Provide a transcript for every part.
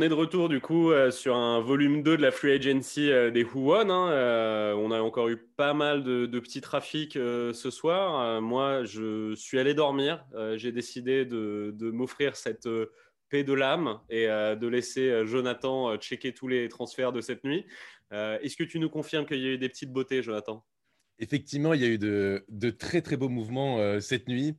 on est de retour du coup euh, sur un volume 2 de la Free Agency euh, des Who Won. hein. Euh, on a encore eu pas mal de, petits trafics ce soir. Moi, je suis allé dormir. J'ai décidé de, m'offrir cette paix de l'âme et de laisser Jonathan checker tous les transferts de cette nuit. Est-ce que tu nous confirmes qu'il y a eu des petites beautés, Jonathan? Effectivement, il y a eu de, de très très beaux mouvements cette nuit.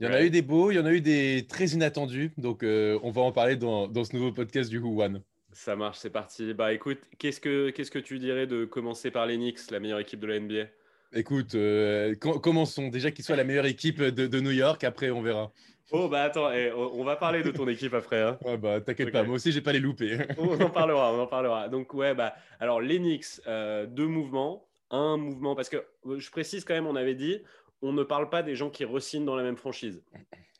Il y en a eu des beaux, il y en a eu des très inattendus. Donc, euh, on va en parler dans, dans ce nouveau podcast du Who One. Ça marche, c'est parti. Bah écoute, qu'est-ce que qu'est-ce que tu dirais de commencer par les Knicks, la meilleure équipe de la NBA Écoute, euh, com- commençons. Déjà qu'ils soient la meilleure équipe de, de New York, après on verra. Oh bah attends, eh, on on va parler de ton équipe après. hein. Ouais, bah, t'inquiète pas, moi aussi, j'ai pas les louper. On en parlera, on en parlera. Donc ouais, bah alors les Knicks, euh, deux mouvements, un mouvement parce que je précise quand même, on avait dit, on ne parle pas des gens qui re-signent dans la même franchise.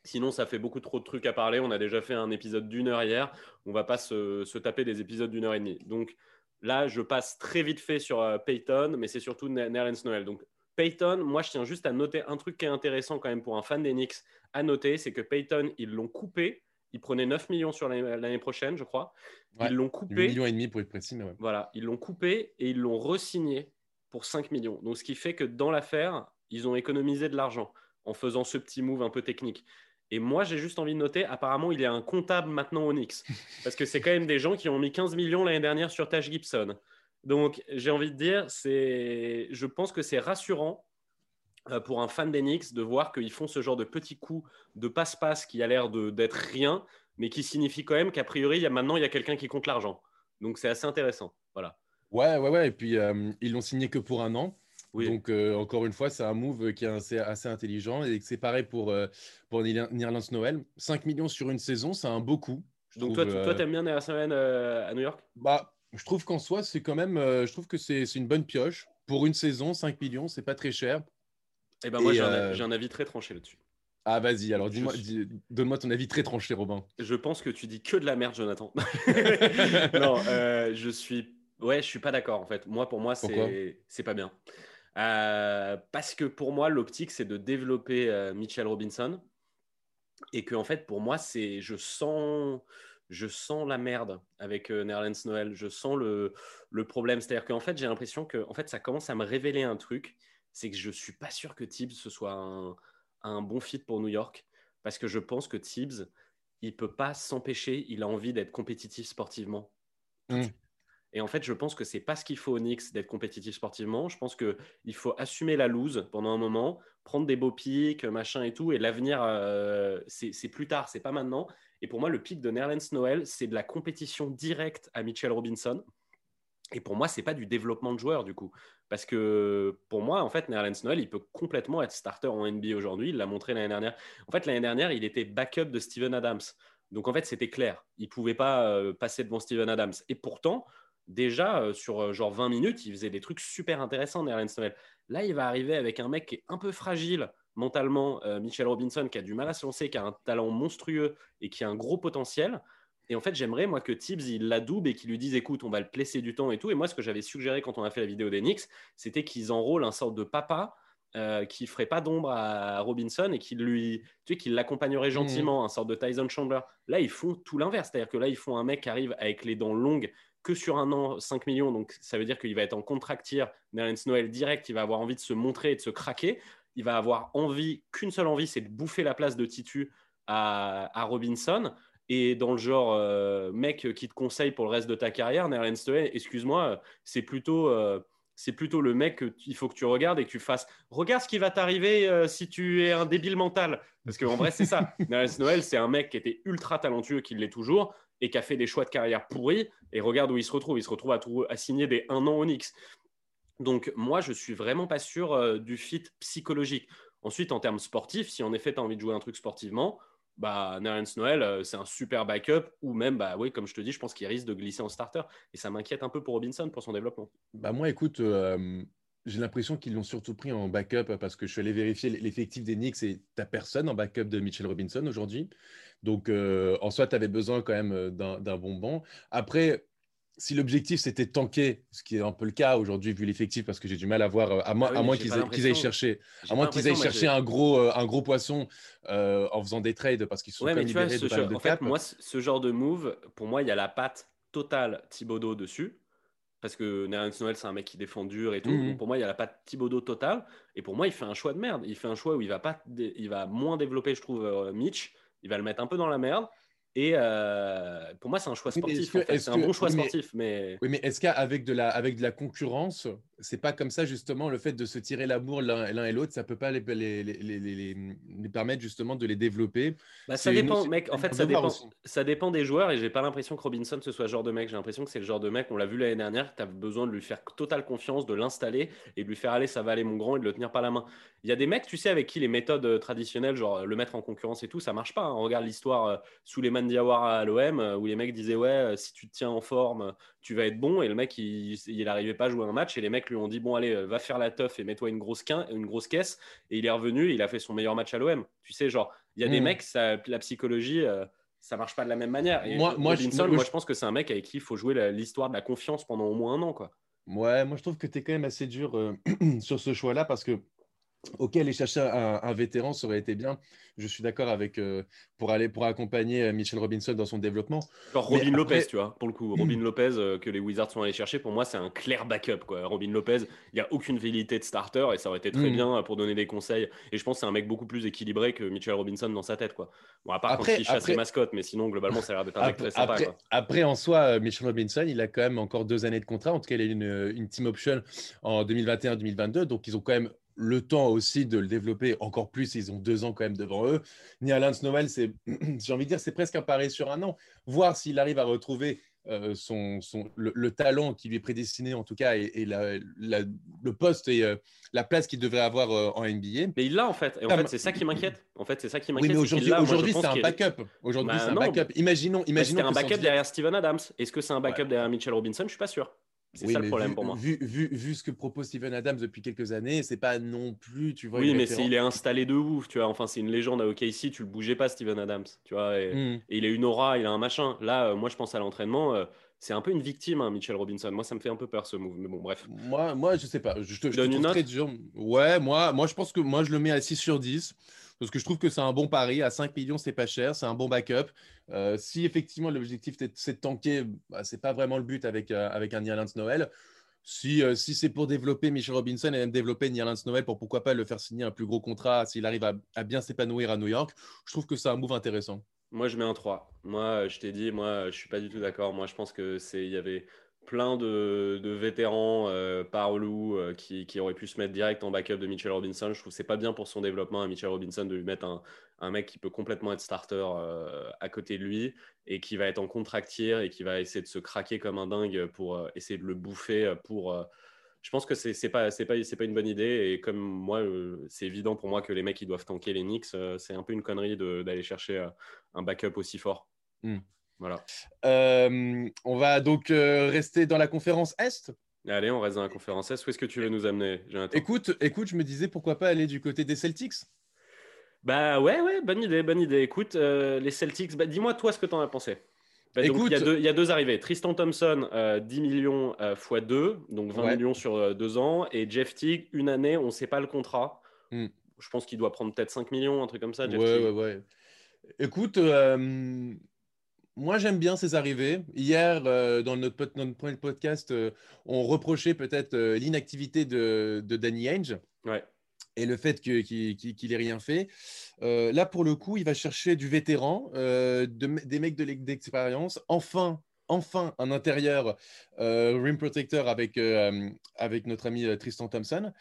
Sinon, ça fait beaucoup trop de trucs à parler. On a déjà fait un épisode d'une heure hier. On va pas se, se taper des épisodes d'une heure et demie. Donc là, je passe très vite fait sur euh, Peyton, mais c'est surtout Ne- Nerlens Noel. Donc Peyton, moi, je tiens juste à noter un truc qui est intéressant quand même pour un fan des Knicks à noter, c'est que Peyton, ils l'ont coupé. Ils prenaient 9 millions sur l'année prochaine, je crois. Ouais, Ils l'ont 8 coupé. millions et demi pour être précis, mais ouais. Voilà, ils l'ont coupé et ils l'ont re-signé pour 5 millions. Donc, ce qui fait que dans l'affaire, ils ont économisé de l'argent en faisant ce petit move un peu technique. Et moi, j'ai juste envie de noter, apparemment, il y a un comptable maintenant au Knicks. Parce que c'est quand même des gens qui ont mis 15 millions l'année dernière sur Taj Gibson. Donc, j'ai envie de dire, c'est, je pense que c'est rassurant euh, pour un fan des Knicks de voir qu'ils font ce genre de petits coups de passe-passe qui a l'air de- d'être rien, mais qui signifie quand même qu'a priori, il y a, maintenant, il y a quelqu'un qui compte l'argent. Donc, c'est assez intéressant. Voilà. Ouais, ouais, ouais. Et puis, euh, ils l'ont signé que pour un an. Oui. Donc, euh, encore une fois, c'est un move qui est assez, assez intelligent. Et c'est pareil pour, euh, pour Noël. 5 millions sur une saison, c'est un beau coup. Donc, trouve, toi, tu euh, toi, t'aimes bien Nerlens Noel euh, à New York? Bah, je trouve qu'en soi, c'est quand même, je trouve que c'est une bonne pioche. Pour une saison, 5 millions, c'est pas très cher. Eh ben, moi, j'ai un, avis très tranché là-dessus. Ah, vas-y, alors dis-moi, suis- donne-moi ton avis très tranché, Robin. Je pense que tu dis que de la merde, Jonathan. non, euh, je suis. Ouais, je suis pas d'accord en fait. Moi, pour moi, c'est pas bien. Euh, parce que pour moi, l'optique, c'est de développer euh, Mitchell Robinson. Et que, en fait, pour moi, c'est. Je sens. Je sens la merde avec euh, Nerlens Noël. Je sens le, problème. C'est-à-dire qu'en fait, j'ai l'impression que en fait, ça commence à me révéler un truc. C'est que je suis pas sûr que Tibbs ce soit un, bon fit pour New York. Parce que je pense que Tibbs, il peut pas s'empêcher. Il a envie d'être compétitif sportivement. Mm. Et en fait, je pense que c'est pas ce qu'il faut au Knicks d'être compétitif sportivement. Je pense que il faut assumer la loose pendant un moment, prendre des beaux pics, machin et tout. Et l'avenir, euh, c'est plus tard, c'est pas maintenant. Et pour moi, le pic de Nerlens Noel, c'est de la compétition directe à Mitchell Robinson. Et pour moi, c'est pas du développement de joueur du coup. Parce que pour moi, en fait, Nerlens Noel, il peut complètement être starter en NBA aujourd'hui. Il l'a montré l'année dernière. En fait, l'année dernière, il était backup de Steven Adams. Donc en fait, c'était clair. Il pouvait pas euh, passer devant Steven Adams. Et pourtant, déjà, euh, sur euh, genre 20 minutes, il faisait des trucs super intéressants, Nerlens Noel. Là, il va arriver avec un mec qui est un peu fragile mentalement, euh, Mitchell Robinson, qui a du mal à se lancer, qui a un talent monstrueux et qui a un gros potentiel. Et en fait, j'aimerais, moi, que Tibbs, il l'adoube et qu'il lui dise, écoute, on va le placer du temps et tout. Et moi, ce que j'avais suggéré quand on a fait la vidéo des Knicks, c'était qu'ils enrôlent un sorte de papa euh, qui ferait pas d'ombre à Robinson et qui lui, tu sais, qui l'accompagnerait gentiment, un sorte de Tyson Chandler. Là, ils font tout l'inverse. C'est-à-dire que là, ils font un mec qui arrive avec les dents longues que sur un an, 5 millions. Donc, ça veut dire qu'il va être en contractir Nerlens Noël direct. Il va avoir envie de se montrer et de se craquer. Il va avoir envie, qu'une seule envie, c'est de bouffer la place de Titu à, à Robinson. Et dans le genre, euh, mec qui te conseille pour le reste de ta carrière, Nerlens Noël, excuse-moi, euh, c'est plutôt, euh, c'est plutôt le mec qu'il faut que tu regardes et que tu fasses. Regarde ce qui va t'arriver euh, si tu es un débile mental. Parce qu'en vrai, c'est ça. Nerlens Noël, c'est un mec qui était ultra talentueux, qui l'est toujours, et qui a fait des choix de carrière pourris. Et regarde où il se retrouve. Il se retrouve à, à signer des un an au Knicks. Donc, moi, je suis vraiment pas sûr euh, du fit psychologique. Ensuite, en termes sportifs, si en effet tu as envie de jouer un truc sportivement, bah, Nerlens Noël, euh, c'est un super backup, ou même, bah oui, comme je te dis, je pense qu'il risque de glisser en starter. Et ça m'inquiète un peu pour Robinson, pour son développement. Bah, moi, écoute, euh, j'ai l'impression qu'ils l'ont surtout pris en backup parce que je suis allé vérifier l'effectif des Knicks et t'as personne en backup de Mitchell Robinson aujourd'hui. Donc, euh, en soi, tu avais besoin quand même d'un d'un bon banc. Après, si l'objectif c'était de tanker, ce qui est un peu le cas aujourd'hui vu l'effectif, parce que j'ai du mal à voir, à, moins, ah qu'ils aillent chercher, à moins qu'ils aillent chercher un gros, un gros poisson en faisant des trades parce qu'ils sont ouais, libérés de, En fait, moi, ce genre de move, pour moi, il y a la patte totale Thibodeau dessus parce que Nerlens Noël, c'est un mec qui défend dur et tout. Mmh pour moi, il n'y a pas de Thibodeau total. Et pour moi, il fait un choix de merde. Il fait un choix où il va, pas il va moins développer, je trouve, euh, Mitch. Il va le mettre un peu dans la merde. Et euh, pour moi, c'est un choix sportif. c'est un bon choix sportif. Mais... Oui, mais est-ce qu'avec de, la, avec de la concurrence, c'est pas comme ça, justement, le fait de se tirer l'amour l'un et l'autre, ça peut pas les, les, les, les, permettre, justement, de les développer? Bah, Ça dépend, mec. En fait, ça dépend, ça dépend des joueurs. Et j'ai pas l'impression que Robinson, ce soit ce genre de mec. J'ai l'impression que c'est le genre de mec, on l'a vu l'année dernière, tu as besoin de lui faire totale confiance, de l'installer et de lui faire aller, ça va aller, mon grand, et de le tenir par la main. Il y a des mecs, tu sais, avec qui les méthodes euh, traditionnelles, genre le mettre en concurrence et tout, ça marche pas. Hein. On regarde l'histoire euh, sous les Diawara à l'OM, euh, où les mecs disaient, ouais, si tu te tiens en forme, tu vas être bon. Et le mec, il n'arrivait pas à jouer un match. Et les mecs lui ont dit, bon, allez, va faire la teuf et mets-toi une grosse, une grosse caisse. Et il est revenu, il a fait son meilleur match à l'OM. Tu sais, genre, il y a des hmm. mecs, ça, la psychologie, ça marche pas de la même manière. Et moi, moi, je, moi, je pense que c'est un mec avec qui il faut jouer l'histoire de la confiance pendant au moins un an, quoi. Ouais, moi je trouve que tu es quand même assez dur sur ce choix-là parce que Ok, aller chercher un, vétéran, ça aurait été bien. Je suis d'accord avec euh, pour aller pour accompagner euh, Michel Robinson dans son développement. Genre Robin Lopez, tu vois, pour le coup, Robin Lopez euh, que les Wizards sont allés chercher, pour moi c'est un clair backup quoi. Robin Lopez, il n'y a aucune velléité de starter et ça aurait été très mm. bien pour donner des conseils. Et je pense que c'est un mec beaucoup plus équilibré que Michel Robinson dans sa tête quoi. Bon à part après, quand il chasse les mascottes, mais sinon globalement ça a l'air d'être un mec très sympa. Après, après, en soi, Michel Robinson, il a quand même encore deux années de contrat. En tout cas, il a une, une team option en 2021-2022, donc ils ont quand même le temps aussi de le développer encore plus. Ils ont deux ans quand même devant eux. Nialans Noël, c'est, j'ai envie de dire, c'est presque un pari sur un an. Voir s'il arrive à retrouver euh, son, son le, talent qui lui est prédestiné, en tout cas, et, le poste et euh, la place qu'il devrait avoir euh, en NBA. Mais il l'a en fait. Et en fait, c'est ça qui m'inquiète. En fait, c'est ça qui m'inquiète. Oui, mais aujourd'hui, aujourd'hui c'est un backup. Aujourd'hui, bah c'est un backup. Imaginons, imaginons. c'est un backup derrière Steven Adams. Est-ce que c'est un backup derrière Mitchell Robinson? Je suis pas sûr. C'est ça le problème pour moi. Vu, vu, vu, ce que propose Steven Adams depuis quelques années, c'est pas non plus, tu vois. Oui, mais il est installé de ouf, tu vois. Enfin, c'est une légende à OKC, tu le bougeais pas, Steven Adams, tu vois. Hmm. Et, il a une aura, il a un machin. Là, euh, moi, je pense à l'entraînement. Euh, c'est un peu une victime, hein, Mitchell Robinson. Moi, ça me fait un peu peur ce move. Mais bon, bref. Moi, moi je sais pas. Je te, je donne une note? Ouais, moi, moi, je pense que moi, je le mets à 6 sur 10 parce que je trouve que c'est un bon pari. À 5 millions, c'est pas cher, c'est un bon backup. Euh, si effectivement l'objectif c'est de tanker, bah, c'est pas vraiment le but avec, avec un Irland Noël. Si, euh, si c'est pour développer Michel Robinson et même développer Nierlands Noël pour pourquoi pas le faire signer un plus gros contrat s'il arrive à, bien s'épanouir à New York, je trouve que c'est un move intéressant. Moi, je mets un 3. Moi, je t'ai dit, moi, je suis pas du tout d'accord. Moi, je pense que c'est il y avait plein de, vétérans euh, par loup euh, qui, qui, auraient pu se mettre direct en backup de Mitchell Robinson. Je trouve que c'est pas bien pour son développement à Mitchell Robinson de lui mettre un, mec qui peut complètement être starter euh, à côté de lui et qui va être en contractier et qui va essayer de se craquer comme un dingue pour essayer de le bouffer pour je pense que c'est n'est pas pas pas une bonne idée et comme moi c'est évident pour moi que les mecs ils doivent tanker les Knicks c'est un peu une connerie d'aller chercher un backup aussi fort. Hmm. Voilà. Euh, on va donc euh, rester dans la conférence Est. Allez, on reste dans la conférence Est. Où est-ce que tu veux nous amener écoute, écoute, je me disais pourquoi pas aller du côté des Celtics? Bah ouais, ouais, bonne idée, bonne idée. Écoute, euh, les Celtics, bah, dis-moi toi ce que tu en as pensé. Bah, écoute, il, y a deux, arrivées. Tristan Thompson, 10 millions x 2, donc 20 millions sur deux ans. Et Jeff Teague, une année, on ne sait pas le contrat. Hmm. Je pense qu'il doit prendre peut-être 5 millions, un truc comme ça. Jeff ouais, ouais, ouais. Écoute, moi, j'aime bien ces arrivées. Hier, euh, dans, notre, premier podcast, euh, on reprochait peut-être euh, l'inactivité de, Danny Ainge et le fait qu'il n'ait rien fait. là, pour le coup, il va chercher du vétéran, des mecs de d'expérience. Enfin, enfin, un intérieur rim protector avec, avec notre ami Tristan Thompson.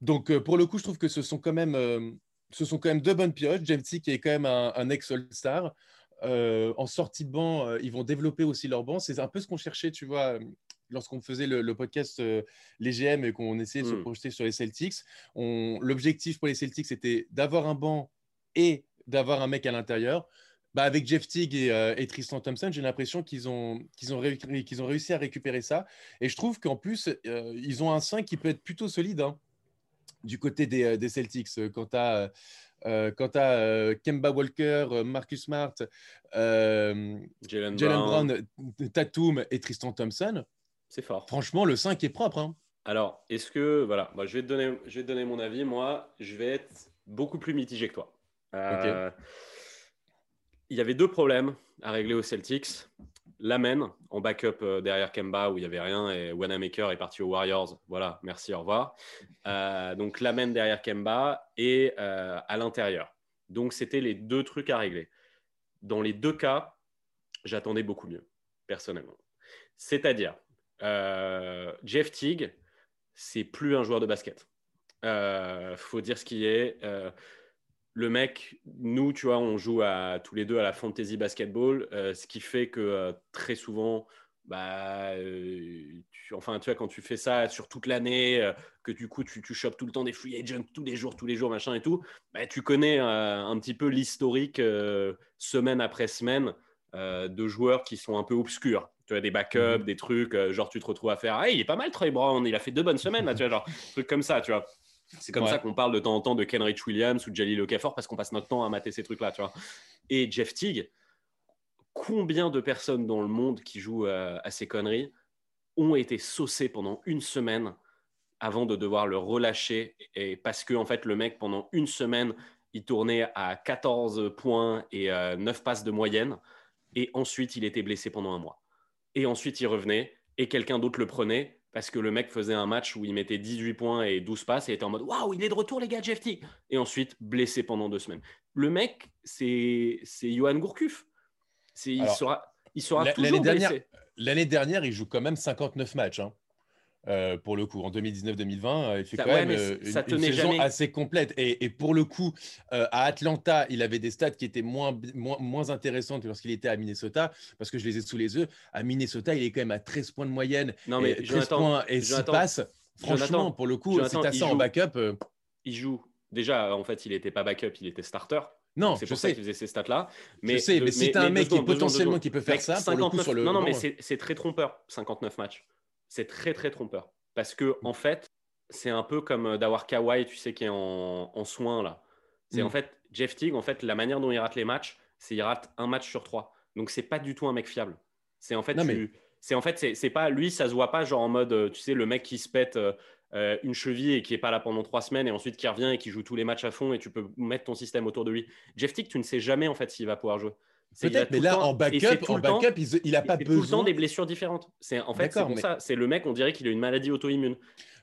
Donc, pour le coup, je trouve que ce sont quand même, ce sont quand même deux bonnes pioches. James qui est quand même un, un ex-All-Star. Euh, en sortie de banc, euh, ils vont développer aussi leur banc. C'est un peu ce qu'on cherchait, tu vois, lorsqu'on faisait le, podcast euh, Les GM et qu'on essayait de se hmm. projeter sur les Celtics. L'objectif pour les Celtics, c'était d'avoir un banc et d'avoir un mec à l'intérieur. Bah, avec Jeff Teague et, Tristan Thompson, j'ai l'impression qu'ils ont, qu'ils ont, réussi à récupérer ça. Et je trouve qu'en plus, ils ont un 5 qui peut être plutôt solide. Hein, du côté des, des Celtics, quand tu as quand tu as Kemba Walker, Marcus Smart, Jalen Brown, Tatum et Tristan Thompson, c'est fort. Franchement, le 5 est propre. Hein. Alors, est-ce que, voilà, je, vais te donner, je vais te donner mon avis. Moi, je vais être beaucoup plus mitigé que toi. Il y avait deux problèmes à régler aux Celtics. L'amen en backup euh, derrière Kemba où il n'y avait rien et Wanamaker est parti aux Warriors. Voilà, merci, au revoir. Euh, donc Lamen derrière Kemba et euh, à l'intérieur. Donc c'était les deux trucs à régler. Dans les deux cas, j'attendais beaucoup mieux, personnellement. C'est-à-dire, Jeff Teague, c'est plus un joueur de basket. faut dire ce qui est le mec, nous, tu vois, on joue à, tous les deux à la fantasy basketball, euh, ce qui fait que euh, très souvent, bah, euh, enfin, tu vois, quand tu fais ça sur toute l'année, que du coup, tu, tu chopes tout le temps des free agents tous les jours, tous les jours, machin et tout, bah, tu connais un petit peu l'historique semaine après semaine de joueurs qui sont un peu obscurs. Tu as des backups, mhm. des trucs, genre tu te retrouves à faire, ah, il est pas mal Trey Brown, il a fait deux bonnes semaines, là, tu vois, genre, trucs comme ça, tu vois. C'est comme ça qu'on parle de temps en temps de Kenrich Williams ou Jalil Okafor parce qu'on passe notre temps à mater ces trucs-là, tu vois. Et Jeff Teague, combien de personnes dans le monde qui jouent euh, à, ces conneries ont été saucées pendant une semaine avant de devoir le relâcher et parce que en fait le mec pendant une semaine il tournait à 14 points et 9 euh, passes de moyenne et ensuite il était blessé pendant un mois et ensuite il revenait et quelqu'un d'autre le prenait parce que le mec faisait un match où il mettait 18 points et 12 passes et était en mode waouh, il est de retour, les gars, Jeff T. Et ensuite, blessé pendant deux semaines. Le mec, c'est Johan Gourcuff. Il sera, il sera toujours blessé. L'année dernière, il joue quand même 59 matchs. Hein. Euh, pour le coup. En 2019-2020, euh, il fait quand même euh, une, saison assez complète. Et, pour le coup, à Atlanta, il avait des stats qui étaient moins, moins, moins intéressantes que lorsqu'il était à Minnesota, parce que je les ai sous les yeux. À Minnesota, il est quand même à 13 points de moyenne, non, mais et 13 points et 6 passes. Franchement, pour le coup, c'est assez en backup. Il joue. Déjà, en fait, il n'était pas backup, il était starter. Non, c'est pour ça qu'il faisait ces stats-là. Mais, je sais, mais, si tu as un mec qui potentiellement qui peut faire ça, pour le coup, sur le non, non, mais c'est très trompeur, 59 matchs c'est très très trompeur. Parce que mm. en fait, c'est un peu comme euh, d'avoir Kawhi, tu sais, qui est en, en soin là. C'est en mm. fait Jeff Teague, en fait, la manière dont il rate les matchs, c'est il rate un match sur trois. Donc c'est pas du tout un mec fiable. C'est en fait, c'est en fait, c'est pas lui, ça se voit pas genre en mode, euh, tu sais, le mec qui se pète euh, une cheville et qui est pas là pendant trois semaines et ensuite qui revient et qui joue tous les matchs à fond et tu peux mettre ton système autour de lui. Jeff Teague, tu ne sais jamais en fait s'il va pouvoir jouer. Peut-être, mais là, en backup, en backup il n'a pas besoin. tout le temps des blessures différentes. C'est, en fait, c'est pour ça. C'est le mec, on dirait qu'il a une maladie auto-immune.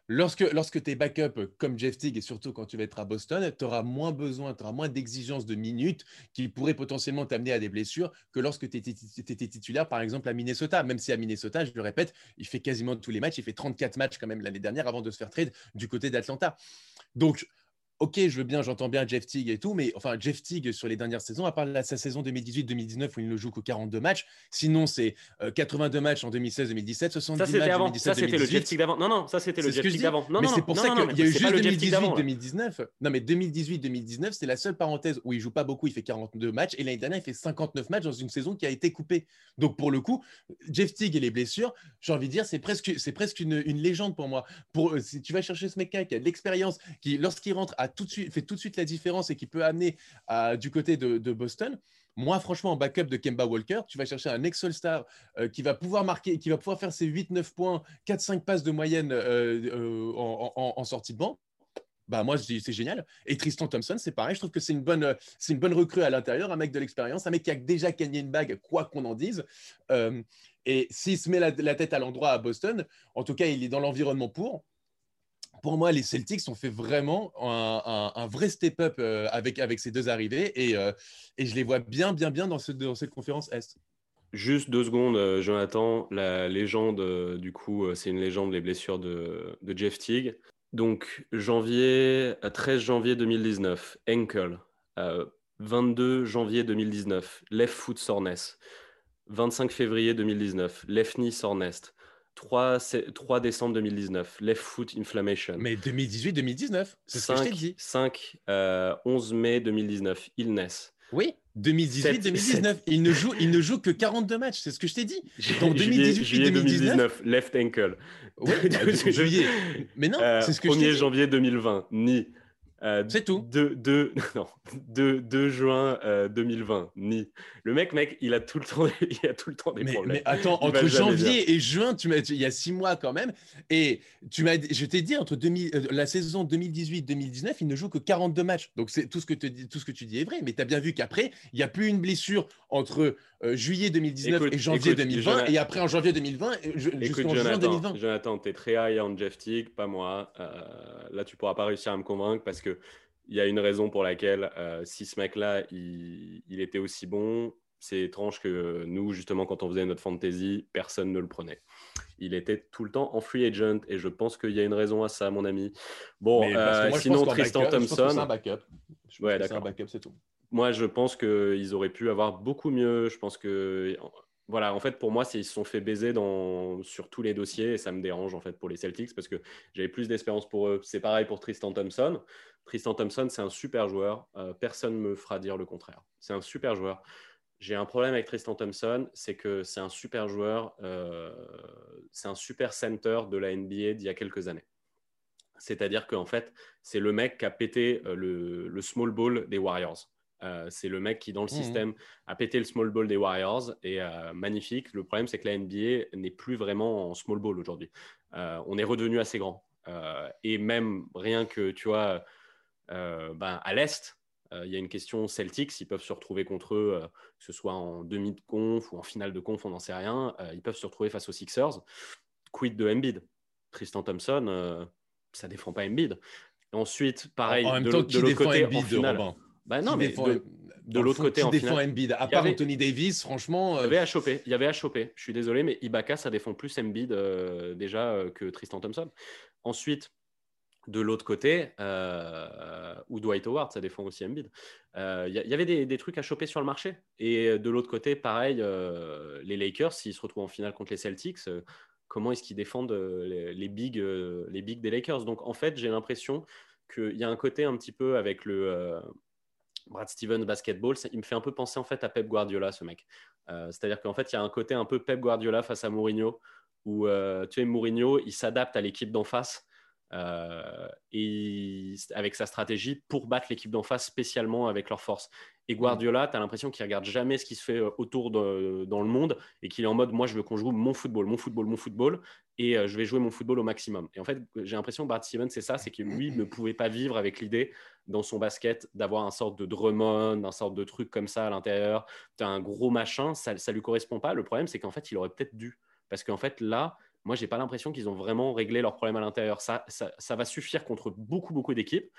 Lorsque, lorsque tu es backup comme Jeff Teague et surtout quand tu vas être à Boston, tu auras moins besoin, tu auras moins d'exigences de minutes qui pourraient potentiellement t'amener à des blessures que lorsque tu étais, titulaire, par exemple, à Minnesota. Même si à Minnesota, je le répète, il fait quasiment tous les matchs. Il fait 34 matchs quand même l'année dernière avant de se faire trade du côté d'Atlanta. Donc, ok, je veux bien, j'entends bien Jeff Teague et tout, mais enfin, Jeff Teague sur les dernières saisons, à part sa saison 2018-2019 où il ne joue que 42 matchs, sinon c'est 82 euh, matchs en 2016-2017, 70 matchs en 2017 Ça, c'était le Jeff Teague d'avant. Non, non, ça, c'était le Jeff Teague d'avant. Non, mais c'est pour ça qu'il y a eu juste 2018-2019. Non, mais 2018-2019, c'est la seule parenthèse où il joue pas beaucoup, il fait 42 matchs, et l'année dernière, il fait 59 matchs dans une saison qui a été coupée. Donc, pour le coup, Jeff Teague et les blessures, j'ai envie de dire, c'est presque, c'est presque une, une, légende pour moi. Pour, euh, si tu vas chercher ce mec qui a de l'expérience, qui, lorsqu'il rentre à tout de suite, fait tout de suite la différence et qui peut amener du côté de, Boston. Moi, franchement, en backup de Kemba Walker, tu vas chercher un ex-All-Star euh, qui va pouvoir marquer, qui va pouvoir faire ses 8-9 points, 4-5 passes de moyenne euh, euh, en, sortie de banc. Bah moi c'est génial. Et Tristan Thompson, c'est pareil. Je trouve que c'est une bonne, c'est une bonne recrue à l'intérieur, un mec de l'expérience, un mec qui a déjà gagné une bague, quoi qu'on en dise. et s'il se met la, tête à l'endroit à Boston, en tout cas, il est dans l'environnement pour pour moi, les Celtics ont fait vraiment un, vrai step-up euh, avec, avec ces deux arrivées et, euh, et, je les vois bien, bien, bien dans, ce, dans cette conférence Est. Juste deux secondes, euh, Jonathan. La légende, du coup, c'est une légende, les blessures de, Jeff Teague. Donc, janvier, 13 janvier 2019, ankle. 22 janvier 2019, left foot soreness. 25 février 2019, left knee soreness. 3, 3 décembre 2019, Left Foot Inflammation. Mais 2018-2019, c'est ce que je t'ai dit. 5, 11 mai 2019, Illness. Oui, 2018-2019. Il, ne joue, il ne joue que 42 matchs, c'est ce que je t'ai dit. Donc 2018-2019, Left Ankle. Oui, juillet. Mais non, euh, c'est ce que 1er janvier 2020, Ni. Euh, c'est tout. 2, 2, non, 2, 2 juin 2020, ni. Le mec, mec, il a tout le temps, il a tout le temps des mais, problèmes. Mais attends, entre janvier et juin, tu m'as, il y a six mois quand même, et tu m'as, je t'ai dit entre 2000, la saison 2018-2019, il ne joue que 42 matchs. Donc c'est tout ce que, te, tout ce que tu dis est vrai, mais tu as bien vu qu'après, il n'y a plus une blessure entre juillet 2019 et janvier 2020, et après en janvier 2020 jusqu'en juin 2020. Jonathan, tu es très high on Jeff Teague, pas moi. là, tu pourras pas réussir à me convaincre parce que il y a une raison pour laquelle, euh, si ce mec-là, il, était aussi bon, c'est étrange que nous, justement, quand on faisait notre fantasy, personne ne le prenait. Il était tout le temps en free agent et je pense qu'il y a une raison à ça, mon ami. Bon, euh, sinon, Tristan Thompson. C'est un backup. ouais, d'accord. un backup, c'est tout. Moi, je pense qu'ils auraient pu avoir beaucoup mieux. Je pense que voilà, en fait, pour moi, ils se sont fait baiser sur tous les dossiers et ça me dérange en fait pour les Celtics parce que j'avais plus d'espérance pour eux. C'est pareil pour Tristan Thompson. Tristan Thompson, c'est un super joueur. Euh, personne ne me fera dire le contraire. C'est un super joueur. J'ai un problème avec Tristan Thompson, c'est que c'est un super joueur, euh, c'est un super center de la NBA d'il y a quelques années. C'est-à-dire qu'en fait, c'est le mec qui a pété euh, le small ball des Warriors. Euh, c'est le mec qui, dans le mmh système, a pété le small ball des Warriors et euh, magnifique. Le problème, c'est que la NBA n'est plus vraiment en small ball aujourd'hui. Euh, on est redevenu assez grand. et même rien que, tu vois, ben, à l'Est, il y a une question Celtics, ils peuvent se retrouver contre eux, que ce soit en demi de conf ou en finale de conf, on n'en sait rien. ils peuvent se retrouver face aux Sixers. Quid de Embiid? Tristan Thompson, ça défend pas Embiid. Ensuite, pareil, en, même de, temps, de l'autre côté, en finale, bah non, mais de, l'autre côté, en défend Embiid. À part Anthony Davis, franchement. Il y avait à choper. Il y avait à choper. Je suis désolé, mais Ibaka, ça défend plus Embiid euh, déjà euh, que Tristan Thompson. Ensuite, de l'autre côté, euh, ou Dwight Howard, ça défend aussi Embiid. Il y, avait des, trucs à choper sur le marché. Et de l'autre côté, pareil, les Lakers, s'ils se retrouvent en finale contre les Celtics, comment est-ce qu'ils défendent les, les, bigs, les bigs des Lakers? Donc en fait, j'ai l'impression qu'il y a un côté un petit peu avec le Brad Stevens basketball, il me fait un peu penser en fait à Pep Guardiola, ce mec. Euh, c'est-à-dire qu'en fait, il y a un côté un peu Pep Guardiola face à Mourinho, où euh, tu sais, Mourinho, il s'adapte à l'équipe d'en face euh, et avec sa stratégie pour battre l'équipe d'en face spécialement avec leur force. Et Guardiola, tu as l'impression qu'il regarde jamais ce qui se fait euh, autour de, dans le monde et qu'il est en mode moi je veux qu'on joue mon football, mon football, mon football et euh, je vais jouer mon football au maximum. Et en fait, j'ai l'impression que Bart Stevens, c'est ça, c'est que lui ne pouvait pas vivre avec l'idée dans son basket d'avoir un sorte de Drummond, un sorte de truc comme ça à l'intérieur. Tu as un gros machin, ça ne lui correspond pas. Le problème, c'est qu'en fait, il aurait peut-être dû. Parce qu'en fait, là, moi, j'ai pas l'impression qu'ils ont vraiment réglé leurs problèmes à l'intérieur. Ça, ça, va suffire contre beaucoup, beaucoup d'équipes.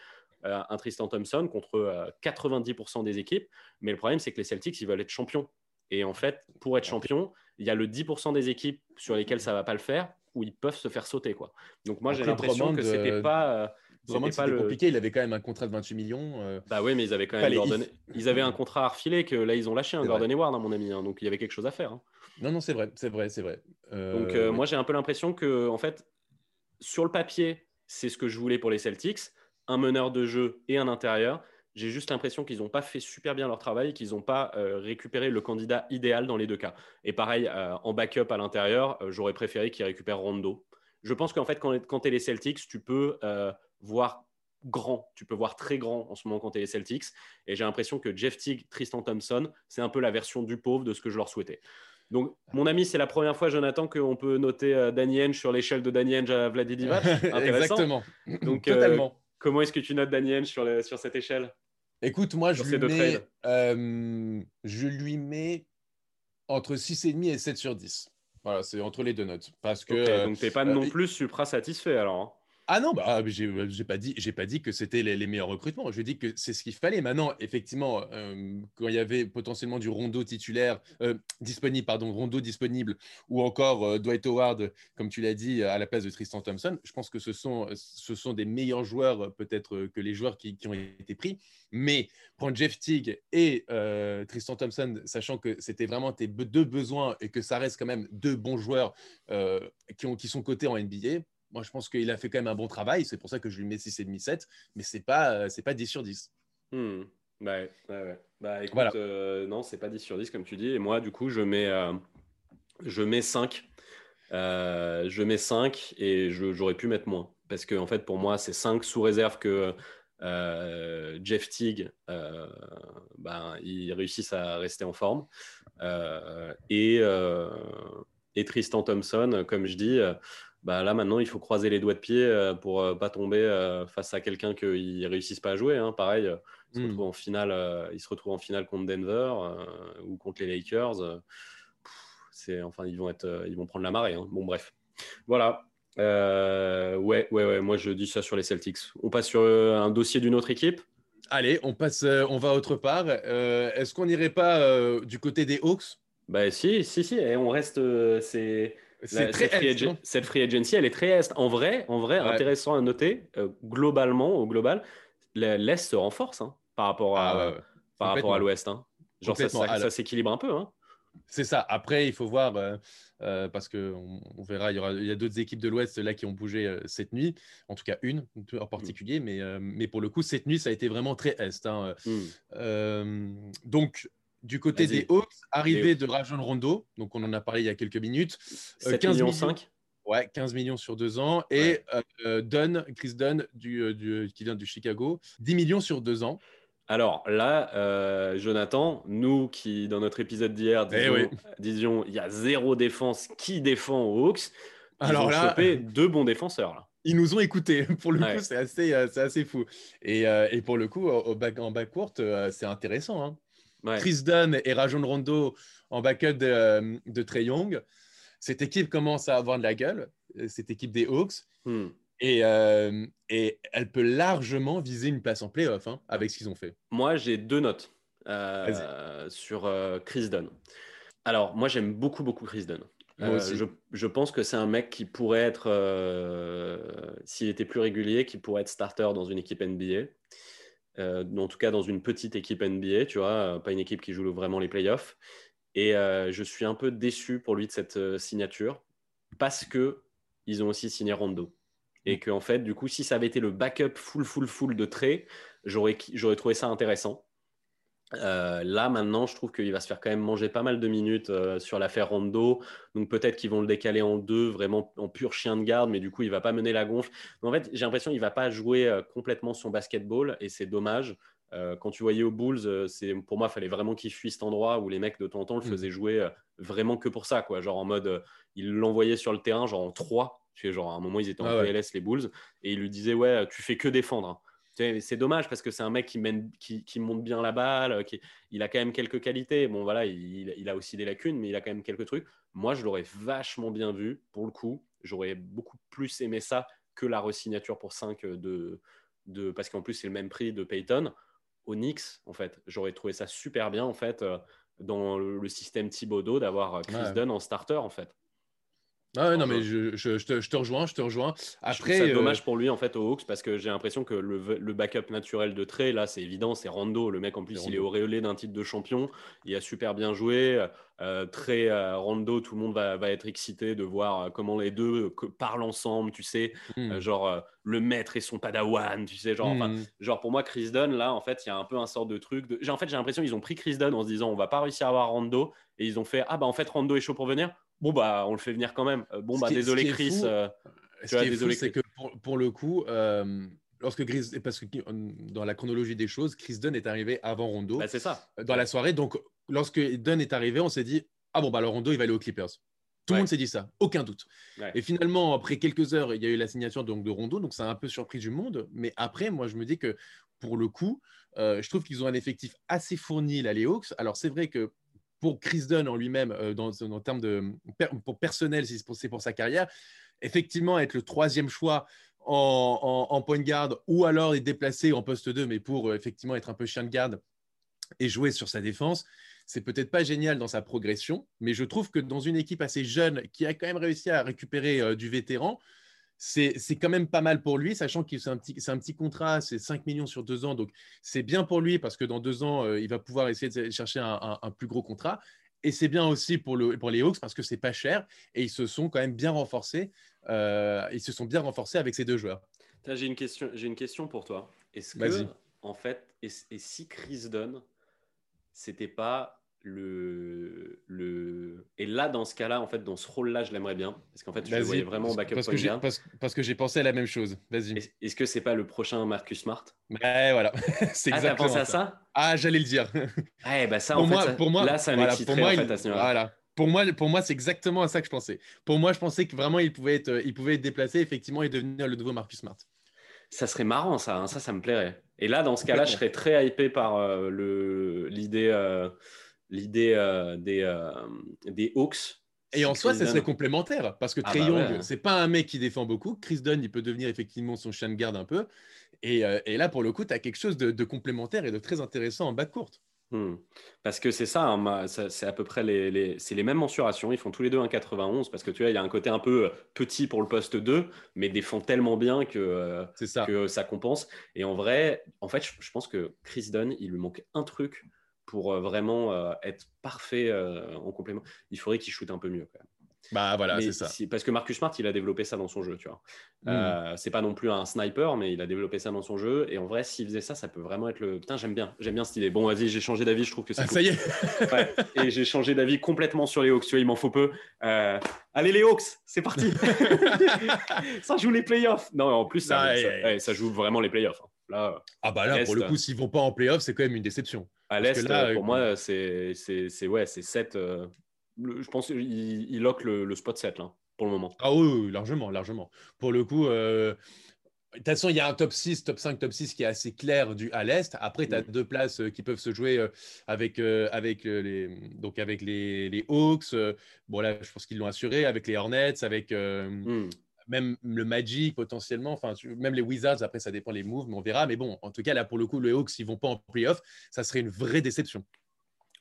Euh, un Tristan Thompson contre 90% euh, des équipes. Mais le problème, c'est que les Celtics, ils veulent être champions. Et en fait, pour être champion, il y a le 10% des équipes sur lesquelles ça va pas le faire, où ils peuvent se faire sauter. Quoi. Donc moi, j'ai l'impression que c'était euh, pas... Vraiment, c'était le... compliqué. Il avait quand même un contrat de 28 millions. Bah oui, mais ils avaient quand même ils... avaient un contrat à refiler que là ils ont lâché un Gordon Hayward, à mon ami. Hein. donc il y avait quelque chose à faire. Hein. Non, non, c'est vrai, c'est vrai, c'est vrai. Donc euh, moi j'ai un peu l'impression que en fait sur le papier c'est ce que je voulais pour les Celtics, un meneur de jeu et un intérieur. J'ai juste l'impression qu'ils n'ont pas fait super bien leur travail, qu'ils n'ont pas euh, récupéré le candidat idéal dans les deux cas. Et pareil, euh, en backup à l'intérieur, j'aurais préféré qu'ils récupèrent Rondo. Je pense qu'en fait, quand, quand tu es les Celtics, tu peux voir grand, tu peux voir très grand en ce moment quand tu es les Celtics. Et j'ai l'impression que Jeff Teague, Tristan Thompson, c'est un peu la version du pauvre de ce que je leur souhaitais. Donc, mon ami, c'est la première fois, Jonathan, qu'on peut noter euh, Danny Henge sur l'échelle de Danny Henge à Vladi Divac. Exactement. Donc, euh, comment est-ce que tu notes Danny Henge sur, sur cette échelle? Écoute, moi, je lui, mets, euh, je lui mets entre 6,5 et 7 sur 10. Voilà, c'est entre les deux notes. Parce que, donc, tu n'es pas non plus supra satisfait alors hein. Ah non, bah, j'ai pas dit, que c'était les, meilleurs recrutements. Je dis que c'est ce qu'il fallait. Maintenant, effectivement, quand il y avait potentiellement du Rondo titulaire disponible, pardon, Rondo disponible, ou encore Dwight Howard, comme tu l'as dit, à la place de Tristan Thompson, je pense que ce sont, des meilleurs joueurs peut-être que les joueurs qui, ont été pris. Mais prendre Jeff Teague et Tristan Thompson, sachant que c'était vraiment tes deux besoins et que ça reste quand même deux bons joueurs qui sont cotés en NBA moi, je pense qu'il a fait quand même un bon travail. C'est pour ça que je lui mets 6,5, 7. Mais ce n'est pas, euh, pas 10 sur 10. Hmm. Ouais, ouais, Bah écoute, euh, non, c'est pas 10 sur 10 comme tu dis. Et moi, du coup, je mets, euh, je mets 5. je mets 5 et j'aurais pu mettre moins. Parce que, en fait, pour moi, c'est 5 sous réserve que Jeff Teague, ben, ils réussissent à rester en forme. et, et Tristan Thompson, comme je dis, bah là maintenant il faut croiser les doigts de pied euh, pour euh, pas tomber euh, face à quelqu'un qu'ils réussissent pas à jouer. Hein. Pareil, ils se, hmm. retrouvent en finale, ils se retrouvent en finale contre Denver ou contre les Lakers. c'est enfin ils vont être, ils vont prendre la marée. Hein. Bon bref, voilà. ouais, ouais, ouais. Moi je dis ça sur les Celtics. On passe sur un dossier d'une autre équipe? Allez, on passe, on va autre part. Est-ce qu'on n'irait pas du côté des Hawks? Bah si, si, si. Et on reste. c'est cette, free agency, elle est très est. En vrai, en vrai intéressant à noter, euh, globalement, au global, l'Est se renforce hein, par rapport à, ah par rapport à l'Ouest. Hein. Genre, ça, s'équilibre un peu. Hein. C'est ça. Après, il faut voir, euh, euh, parce qu'on on verra, il y, aura, il y a d'autres équipes de l'Ouest là qui ont bougé cette nuit, en tout cas une en particulier, mais, mais pour le coup, cette nuit, ça a été vraiment très Est. Hmm. donc, du côté des Hawks, arrivée de Rajon Rondo, donc on en a parlé il y a quelques minutes. 15 euh, millions 5 Ouais, 15 millions sur deux ans. Et euh, Dunn, Chris Dunn, du, du, qui vient du Chicago, 10 millions sur deux ans. Alors là, euh, Jonathan, nous qui, dans notre épisode d'hier, eh disions, il y a zéro défense qui défend aux Hawks, ils Alors ont là, chopé deux bons défenseurs. Là. Ils nous ont écoutés. Pour le coup, c'est assez, assez fou. Et, et, pour le coup, au back, en backcourt, c'est intéressant. Hein. Chris Dunn et Rajon Rondo en backup de, euh, de Trey Young. Cette équipe commence à avoir de la gueule, euh, cette équipe des Hawks. Hmm. Et, euh, et, elle peut largement viser une place en playoff hein, avec ce qu'ils ont fait. Moi, j'ai deux notes sur Chris Dunn. Alors, moi, j'aime beaucoup, beaucoup Chris Dunn. je, je, pense que c'est un mec qui pourrait être, s'il était plus régulier, qui pourrait être starter dans une équipe NBA. Euh, en tout cas dans une petite équipe NBA, tu vois, euh, pas une équipe qui joue vraiment les playoffs. Et euh, je suis un peu déçu pour lui de cette signature parce que ils ont aussi signé Rondo. Et que en fait, du coup, si ça avait été le backup full, full, full de Trey, j'aurais trouvé ça intéressant. Euh, là, maintenant, je trouve qu'il va se faire quand même manger pas mal de minutes euh, sur l'affaire Rondo. Donc, peut-être qu'ils vont le décaler en deux, vraiment en pur chien de garde, mais du coup, il va pas mener la gonfle. en fait, j'ai l'impression qu'il va pas jouer euh, complètement son basketball et c'est dommage. quand tu voyais aux Bulls, c'est pour moi, il fallait vraiment qu'il fuit cet endroit où les mecs de temps en temps le mm. faisaient jouer vraiment que pour ça, quoi. Genre en mode, ils l'envoyaient sur le terrain, genre en trois. Tu sais, genre à un moment, ils étaient en ah PLS, les Bulls, et ils lui disaient, ouais, tu fais que défendre. C'est dommage parce que c'est un mec qui, mène, qui, monte bien la balle, euh, qui, il a quand même quelques qualités. Bon, voilà, il, a aussi des lacunes, mais il a quand même quelques trucs. Moi, je l'aurais vachement bien vu, pour le coup. J'aurais beaucoup plus aimé ça que la resignature pour 5 de, de parce qu'en plus, c'est le même prix de Payton. Au Knicks, en fait, j'aurais trouvé ça super bien, en fait, euh, dans le, système Thibodeau, d'avoir Chris Dunn en starter, en fait. Ah non, mais je, je, te, je, te, rejoins, je te rejoins. Après, c'est euh, dommage pour lui en fait aux Hawks parce que j'ai l'impression que le, le, backup naturel de Trey, là, c'est évident, c'est Rondo. Le mec en plus, il est auréolé d'un titre de champion. Il a super bien joué. Euh, Trey, euh, Rondo, tout le monde va, va, être excité de voir euh, comment les deux parlent ensemble, tu sais, hmm. genre le maître et son padawan, tu sais, genre, hmm. genre pour moi, Chris Dunn, là, en fait, il y a un peu un sort de truc. De... En fait, j'ai l'impression qu'ils ont pris Chris Dunn en se disant, on va pas réussir à avoir Rondo, et ils ont fait, ah bah en fait, Rondo est chaud pour venir bon bah on le fait venir quand même. Euh, bon bah désolé Chris. Euh, ce qui est désolé, c'est que pour, le coup, euh, lorsque Chris, parce que dans la chronologie des choses, Chris Dunn est arrivé avant Rondo. Bah, c'est ça. Dans la soirée, donc lorsque Dunn est arrivé, on s'est dit ah bon bah alors Rondo il va aller aux Clippers. Tout le monde s'est dit ça, aucun doute. Et finalement, après quelques heures, il y a eu la signature donc, de Rondo, donc ça a un peu surpris du monde. Mais après, moi, je me dis que pour le coup, je trouve qu'ils ont un effectif assez fourni, là, les Hawks. Alors, c'est vrai que pour Chris Dunn en lui-même, euh, dans, en termes de pour personnel, c'est pour, pour, sa carrière, effectivement, être le troisième choix en, en, point de garde ou alors être déplacé en poste 2, mais pour euh, effectivement être un peu chien de garde et jouer sur sa défense, c'est peut-être pas génial dans sa progression, mais je trouve que dans une équipe assez jeune qui a quand même réussi à récupérer euh, du vétéran, c'est quand même pas mal pour lui, sachant que c'est un, petit, un petit contrat, c'est 5 millions sur deux ans. Donc, c'est bien pour lui parce que dans deux ans, euh, il va pouvoir essayer de chercher un, plus gros contrat. Et c'est bien aussi pour, le, pour les Hawks parce que c'est pas cher et ils se sont quand même bien renforcés. Euh, ils se sont bien renforcés avec ces deux joueurs. J'ai une question, une question pour toi. Est-ce que, en fait, et, si Chris Dunn, c'était pas le, le... Et là, dans ce cas-là, en fait, dans ce rôle-là, je l'aimerais bien. Parce qu'en fait, je le voyais vraiment en backup parce point que j'ai, guard. parce, parce que j'ai pensé à la même chose. Vas-y. Est- Est-ce que c'est pas le prochain Marcus Smart? Ouais, voilà. c'est Ah, exactement pensé à ça. ça? Ah, j'allais le dire. Ouais, bah ça, pour, en fait, moi, ça- pour moi, là, ça voilà, pour moi, en il- fait, à ce voilà. Pour moi, pour moi, c'est exactement à ça que je pensais. Pour moi, je pensais que vraiment, il pouvait être, il pouvait être déplacé, effectivement, et devenir le nouveau Marcus Smart. Ça serait marrant, ça. hein, Ça, ça me plairait. Et là, dans ce cas-là, je serais très hypé par euh, le- l'idée euh, l'idée euh, des, euh, des Hawks. Et en soi, Chris ça serait complémentaire parce que Ah Trey bah Young, ouais. c'est pas un mec qui défend beaucoup. Chris Dunn, il peut devenir effectivement son chien de garde un peu. Et, euh, et là, pour le coup, tu as quelque chose de, de complémentaire et de très intéressant en bas courte. Hmm. Parce que c'est ça, hein, ça- c'est à peu près les, les- c'est les mêmes mensurations. Ils font tous les deux un 91 parce que tu vois, il y a un côté un peu petit pour le poste 2, mais défend tellement bien que, euh, C'est ça. que ça compense. Et en vrai, en fait, je, je pense que Chris Dunn, il lui manque un truc pour euh, vraiment euh, être parfait euh, en complément. Il faudrait qu'il shoote un peu mieux quand même. Bah voilà, c'est ça. si- parce que Marcus Smart, il a développé ça dans son jeu, tu vois. Mm. Euh, c'est pas non plus un sniper, mais il a développé ça dans son jeu. Et en vrai, s'il faisait ça, ça peut vraiment être le. Putain, j'aime bien, j'aime bien cette idée. Bon, vas-y, j'ai changé d'avis. Je trouve que c'est Ah, cool. ça y est. Ouais. Et j'ai changé d'avis complètement sur les Hawks. Tu vois, il m'en faut peu. Euh, Allez les Hawks, c'est parti. ça joue les playoffs. Non, en plus, ça, ça- ouais, ouais, ça joue vraiment les playoffs. hein. Là, Ah bah là, pour le coup, s'ils vont pas en playoff, c'est quand même une déception. À l'est, là, euh, pour euh, moi, c'est c'est c'est- ouais, c'est 7. je pense qu'il il lock le, le spot 7 là, pour le moment. Ah oui, oui, largement, largement. Pour le coup, euh, de toute façon, il y a un top 6, top 5, top 6 qui est assez clair du, à l'Est. Après, tu as Mm. deux places euh, qui peuvent se jouer euh, avec, euh, avec, euh, les, donc avec les, les Hawks. euh, bon, là, je pense qu'ils l'ont assuré. Avec les Hornets, avec euh, Hmm. Même le Magic potentiellement. Enfin, même les Wizards, après, ça dépend les moves, mais on verra. Mais bon, en tout cas, là, pour le coup, les Hawks, s'ils vont pas en playoff, ça serait une vraie déception.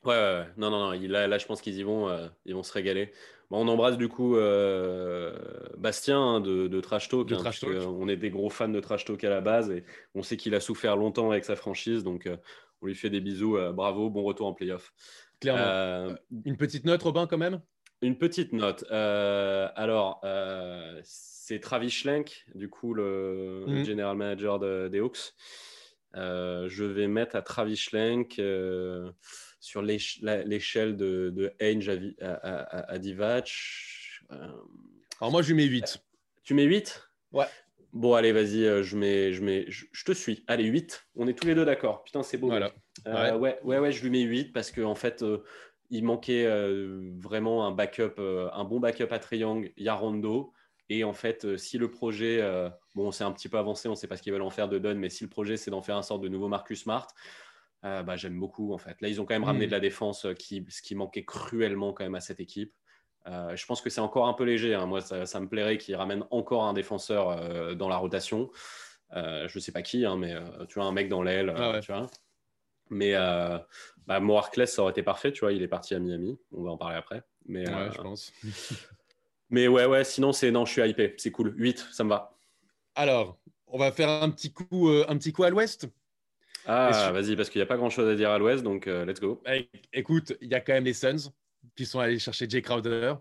Ouais, ouais, ouais. non, non, non. Là, là, je pense qu'ils y vont, euh, ils vont se régaler. Bon, on embrasse du coup euh, Bastien hein, de, de Trash Talk. De hein, Trash Talk. On est des gros fans de Trash Talk à la base et on sait qu'il a souffert longtemps avec sa franchise. Donc, euh, on lui fait des bisous. bravo, bon retour en playoff. Clairement. Une petite note, Robin, quand même? Une petite note. Alors, c'est Travis Schlenk, du coup, le, le Mhm. general manager de- des Hawks. Euh, je vais mettre à Travis Schlenk euh, sur l'échelle de, de Ainge à, à, à- à Divac. Euh, Alors, moi, je lui mets 8. tu mets 8 Ouais. Bon, allez, vas-y, je, mets, je, mets, je, je te suis. Allez, 8. On est tous les deux d'accord. Putain, c'est beau. Voilà. Ouais. ouais, ouais, je lui mets 8 parce qu'en en fait, il manquait vraiment un backup, un bon backup à Triangle. Il y a Rondo. Et en fait, euh, si le projet, euh, bon, c'est un petit peu avancé, on ne sait pas ce qu'ils veulent en faire de Dunn, mais si le projet, c'est d'en faire un sorte de nouveau Marcus Smart, euh, bah, j'aime beaucoup en fait. Là, ils ont quand même ramené Mm. de la défense, qui, ce qui manquait cruellement quand même à cette équipe. Euh, je pense que c'est encore un peu léger. hein. Moi, ça, ça me plairait qu'ils ramènent encore un défenseur dans la rotation. Je ne sais pas qui, hein, mais tu vois, un mec dans l'aile, Ah ouais. tu vois. Mais euh, bah, Mo Harkless, ça aurait été parfait, tu vois. Il est parti à Miami. On va en parler après. Mais, Ouais, je pense. mais ouais, ouais, sinon, c'est non, je suis hypé. C'est cool. 8, ça me va. Alors, on va faire un petit coup, euh, un petit coup à l'ouest. Ah, sur- vas-y, parce qu'il n'y a pas grand chose à dire à l'ouest, donc euh, let's go. Écoute, il y a quand même les Suns qui sont allés chercher Jay Crowder.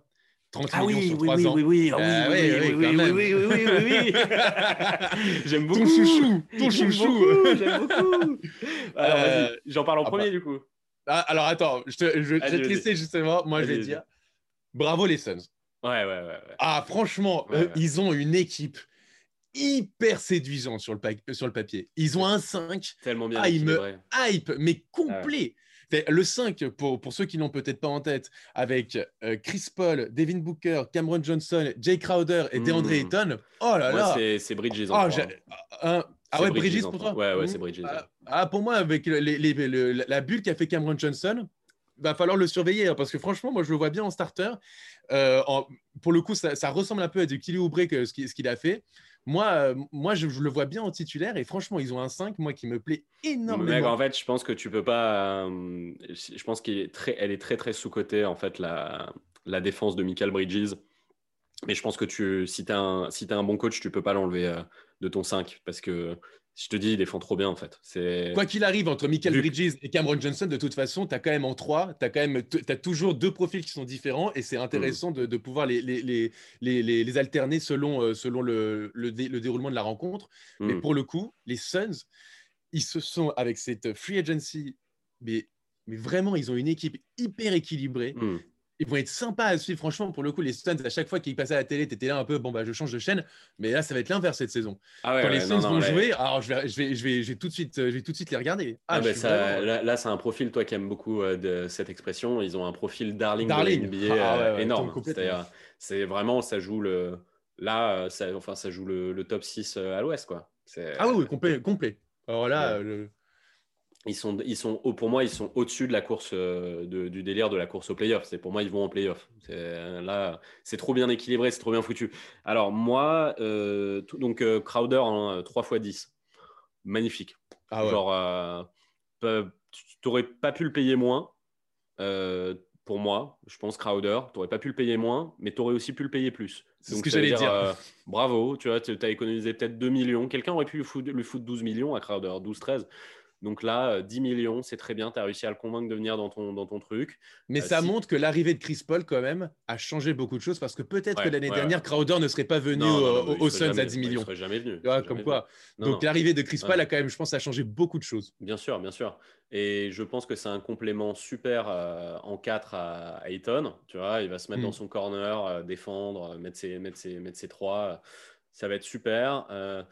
30 Ah millions oui, sur oui, 3 oui, ans. oui, oui, oui, oui, oui, oui, oui, oui, oui, oui, oui, oui, oui. J'aime beaucoup. Ton chouchou, ton J'aime chouchou. beaucoup, J'aime beaucoup. Alors, Euh, vas-y, j'en parle en ah premier bah. du coup. Ah, alors attends, je, te, je, je vais te laisser justement. Moi, je vais dire bravo les Suns. Ouais, ouais, ouais. ouais. Ah, franchement, Ouais, euh, ouais. ils ont une équipe hyper séduisante sur le, pa- euh, sur le papier. Ils ont un 5 Tellement bien Ah, il me- hype, mais complet. Fait, Le 5, pour, pour ceux qui l'ont peut-être pas en tête, avec euh, Chris Paul, Devin Booker, Cameron Johnson, Jay Crowder et DeAndre Mm. Ayton. Oh là là c'est Bridges en Ah, hein. Ah ouais, Bridges pour toi Ouais, ouais, c'est Bridges. Ah, ah, pour moi, avec les- les- le- la bulle qu'a fait Cameron Johnson, va falloir le surveiller hein, parce que franchement, moi, je le vois bien en starter. Euh, pour le coup, ça, ressemble un peu à du Kelly Oubre ce qu'il a fait. Moi, euh, moi je, le vois bien en titulaire et franchement, ils ont un 5, moi, qui me plaît Mec, énormément. en fait, je pense que tu peux pas. euh, je pense qu'elle est très, très sous cotée en fait la, défense de Michael Bridges. Mais je pense que si tu as, un, bon coach, tu peux pas l'enlever de ton 5 parce que je te dis, il défend trop bien en fait. Quoi qu'il arrive, entre Michael Bridges et Cameron Johnson, de toute façon, tu as quand même en 3, tu as, quand même, toujours deux profils qui sont différents et c'est intéressant de, de pouvoir les, les, les, les, les- les alterner selon, euh, selon le, le, dé- le déroulement de la rencontre. Mais Hmm. pour le coup, les Suns, ils se sont, avec cette free agency, mais mais vraiment, ils ont une équipe hyper équilibrée. Hmm. Ils vont être sympas à suivre. Franchement, pour le coup, les Suns, à chaque fois qu'ils passaient à la télé, tu étais là un peu, bon, bah, je change de chaîne. Mais là, ça va être l'inverse cette saison. Ah ouais, Quand ouais, les Suns vont jouer, alors je vais, je vais, je vais, je vais tout de suite, je vais tout de suite les regarder. Ah, Ah, bah, ça- vraiment- là, là, c'est un profil, toi qui aimes beaucoup euh, de cette expression, ils ont un profil darling, Darling. de la NBA Ah, euh, énorme. c'est vraiment, ça joue le. Là, euh, ça, enfin, ça joue le, le top 6 euh, à l'ouest, quoi. C'est- Ah oui, complet. complet. Alors là, le- Ils sont, ils sont, au- pour moi, ils sont au-dessus de la course, euh, de- du délire de la course au playoff. C'est pour moi, ils vont en playoff. Euh, là, c'est trop bien équilibré, c'est trop bien foutu. Alors moi, euh, tout- donc euh, Crowder en 3 x 10, magnifique. ah ouais. Genre, euh, n'aurais pas pu le payer moins. pour moi, je pense Crowder, tu n'aurais pas pu le payer moins, mais tu aurais aussi pu le payer plus. C'est ce que j'allais dire. bravo, tu vois, tu as économisé peut-être 2 millions. Quelqu'un aurait pu lui foutre, lui foutre 12 millions à Crowder, 12-13. Donc là, euh, 10 millions, c'est très bien. Tu as réussi à le convaincre de venir dans ton, dans ton truc. Mais Euh, ça si- montre que l'arrivée de Chris Paul, quand même, a changé beaucoup de choses parce que peut-être Ouais, que l'année ouais, dernière, ouais. Crowder ne serait pas venu Non, non, au- non, Suns à 10 ouais, millions. Il serait jamais venu. comme jamais quoi. venu. Donc l'arrivée de Chris Paul a quand même, je pense, a changé beaucoup de choses. Bien sûr, bien sûr. Et je pense que c'est un complément super euh, en 4 à, à Ayton. Tu vois, il va se mettre Mm. dans son corner, euh, défendre, euh, mettre ses, mettre ses, mettre ses trois. Ça va être super. Euh,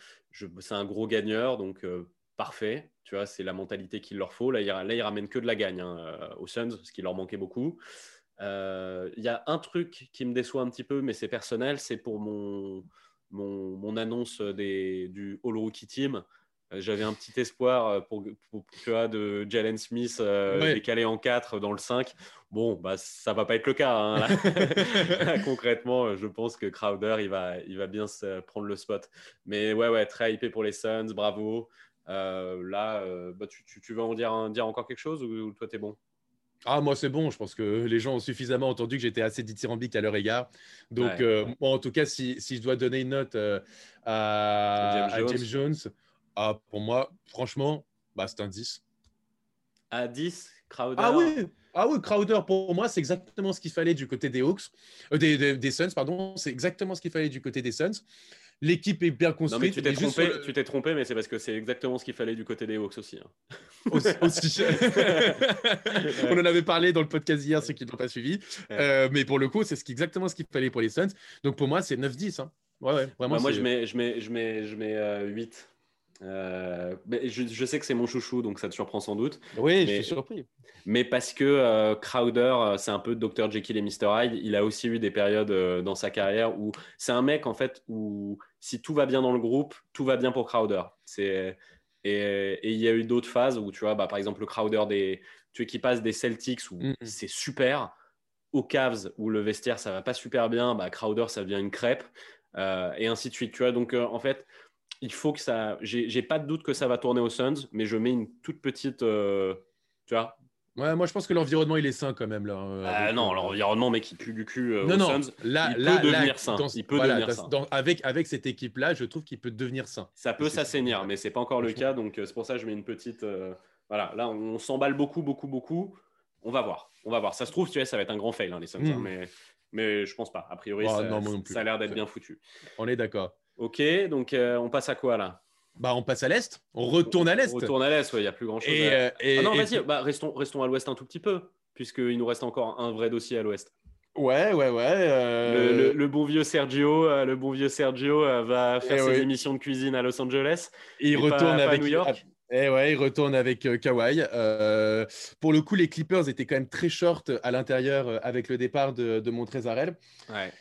c'est un gros gagneur, donc euh, parfait. Tu vois, c'est la mentalité qu'il leur faut. Là, il, là, il ramène que de la gagne hein, euh, aux Suns, ce qui leur manquait beaucoup. Euh, Il y a un truc qui me déçoit un petit peu, mais c'est personnel, c'est pour mon, mon, mon annonce des, du All Rookie Team. Euh, J'avais un petit espoir pour, pour- tu vois, de Jalen Smith euh, Ouais. décalé en 4 dans le 5. Bon, bah, ça va pas être le cas. hein, là. Concrètement, je pense que Crowder, il va, il va bien se prendre le spot. Mais ouais, ouais, très hypé pour les Suns, bravo. Euh, là, euh, bah, tu, tu, tu veux en dire, encore quelque chose ou, ou toi, t'es bon? Ah, moi, c'est bon. Je pense que les gens ont suffisamment entendu que j'étais assez dithyrambique à leur égard. Donc, Ouais, euh, moi, en tout cas, si, si je dois donner une note euh, à, James à James Jones, ah, pour moi, franchement, bah, c'est un 10. À 10, Crowder. Ah oui, ah oui, Crowder, pour moi, c'est exactement ce qu'il fallait du côté des Hawks, euh, des, des, des Suns, pardon. C'est exactement ce qu'il fallait du côté des Suns. L'équipe est bien Non, construite. mais tu t'es trompé, le- tu t'es trompé, mais c'est parce que c'est exactement ce qu'il fallait du côté des Hawks aussi. hein. aussi. aussi. On en avait parlé dans le podcast hier, ceux qui ne l'ont pas suivi. Ouais. Euh, mais pour le coup, c'est ce exactement ce qu'il fallait pour les Suns. Donc pour moi, c'est 9-10. hein. Ouais, ouais, vraiment. Bah, moi, je mets, je mets, je mets, je mets euh, 8. Euh, mais je, je sais que c'est mon chouchou, donc ça te surprend sans doute. Oui, je suis surpris. Mais parce que euh, Crowder, c'est un peu Dr. Jekyll et Mr. Hyde. Il a aussi eu des périodes euh, dans sa carrière où c'est un mec, en fait, où si tout va bien dans le groupe, tout va bien pour Crowder. C'est... Et, et il y a eu d'autres phases où, tu vois, bah, par exemple, le Crowder des, tu vois, qui passe des Celtics où c'est super, aux Cavs où le vestiaire, ça va pas super bien, bah, Crowder, ça devient une crêpe, euh, et ainsi de suite. Tu vois, donc, euh, en fait, il faut que ça. J'ai j'ai pas de doute que ça va tourner aux Suns, mais je mets une toute petite. euh, tu vois, Ouais, moi, je pense que l'environnement, il est sain quand même. Là, euh, ah avec, non, euh, l'environnement, mec, il pue du cul euh, Non, aux non, Suns. là, il là, peut devenir là, sain. dans- Il peut voilà, devenir sain. dans- avec, avec cette équipe-là, je trouve qu'il peut devenir sain. Ça peut s'assainir, mais c'est pas encore le cas. Donc, euh, c'est pour ça que je mets une petite. voilà, là, on s'emballe beaucoup, beaucoup, beaucoup. On va voir. On va voir. Ça se trouve, tu vois, ça va être un grand fail, hein, les Suns. Mm. hein, mais, mais je pense pas. A priori, Bah, ça, non, a l'air d'être bien foutu. On est d'accord. Ok, donc on passe à quoi là? Bah, on passe à l'Est. On retourne à l'Est. On retourne à l'Est, il n'y a plus grand chose. Et, à... euh, et- Ah non, et- vas-y, bah, restons, restons à l'Ouest un tout petit peu, puisqu'il nous reste encore un vrai dossier à l'Ouest. Ouais, ouais, ouais. euh, Le, le- le bon vieux Sergio, euh, le bon vieux Sergio va faire Eh ses émissions de cuisine à Los Angeles. Il et pas- retourne pas avec New York. Eh ouais, il retourne avec euh, Kawhi. Euh, pour le coup, les Clippers étaient quand même très short à l'intérieur avec le départ de, de Montrezarel. Ouais.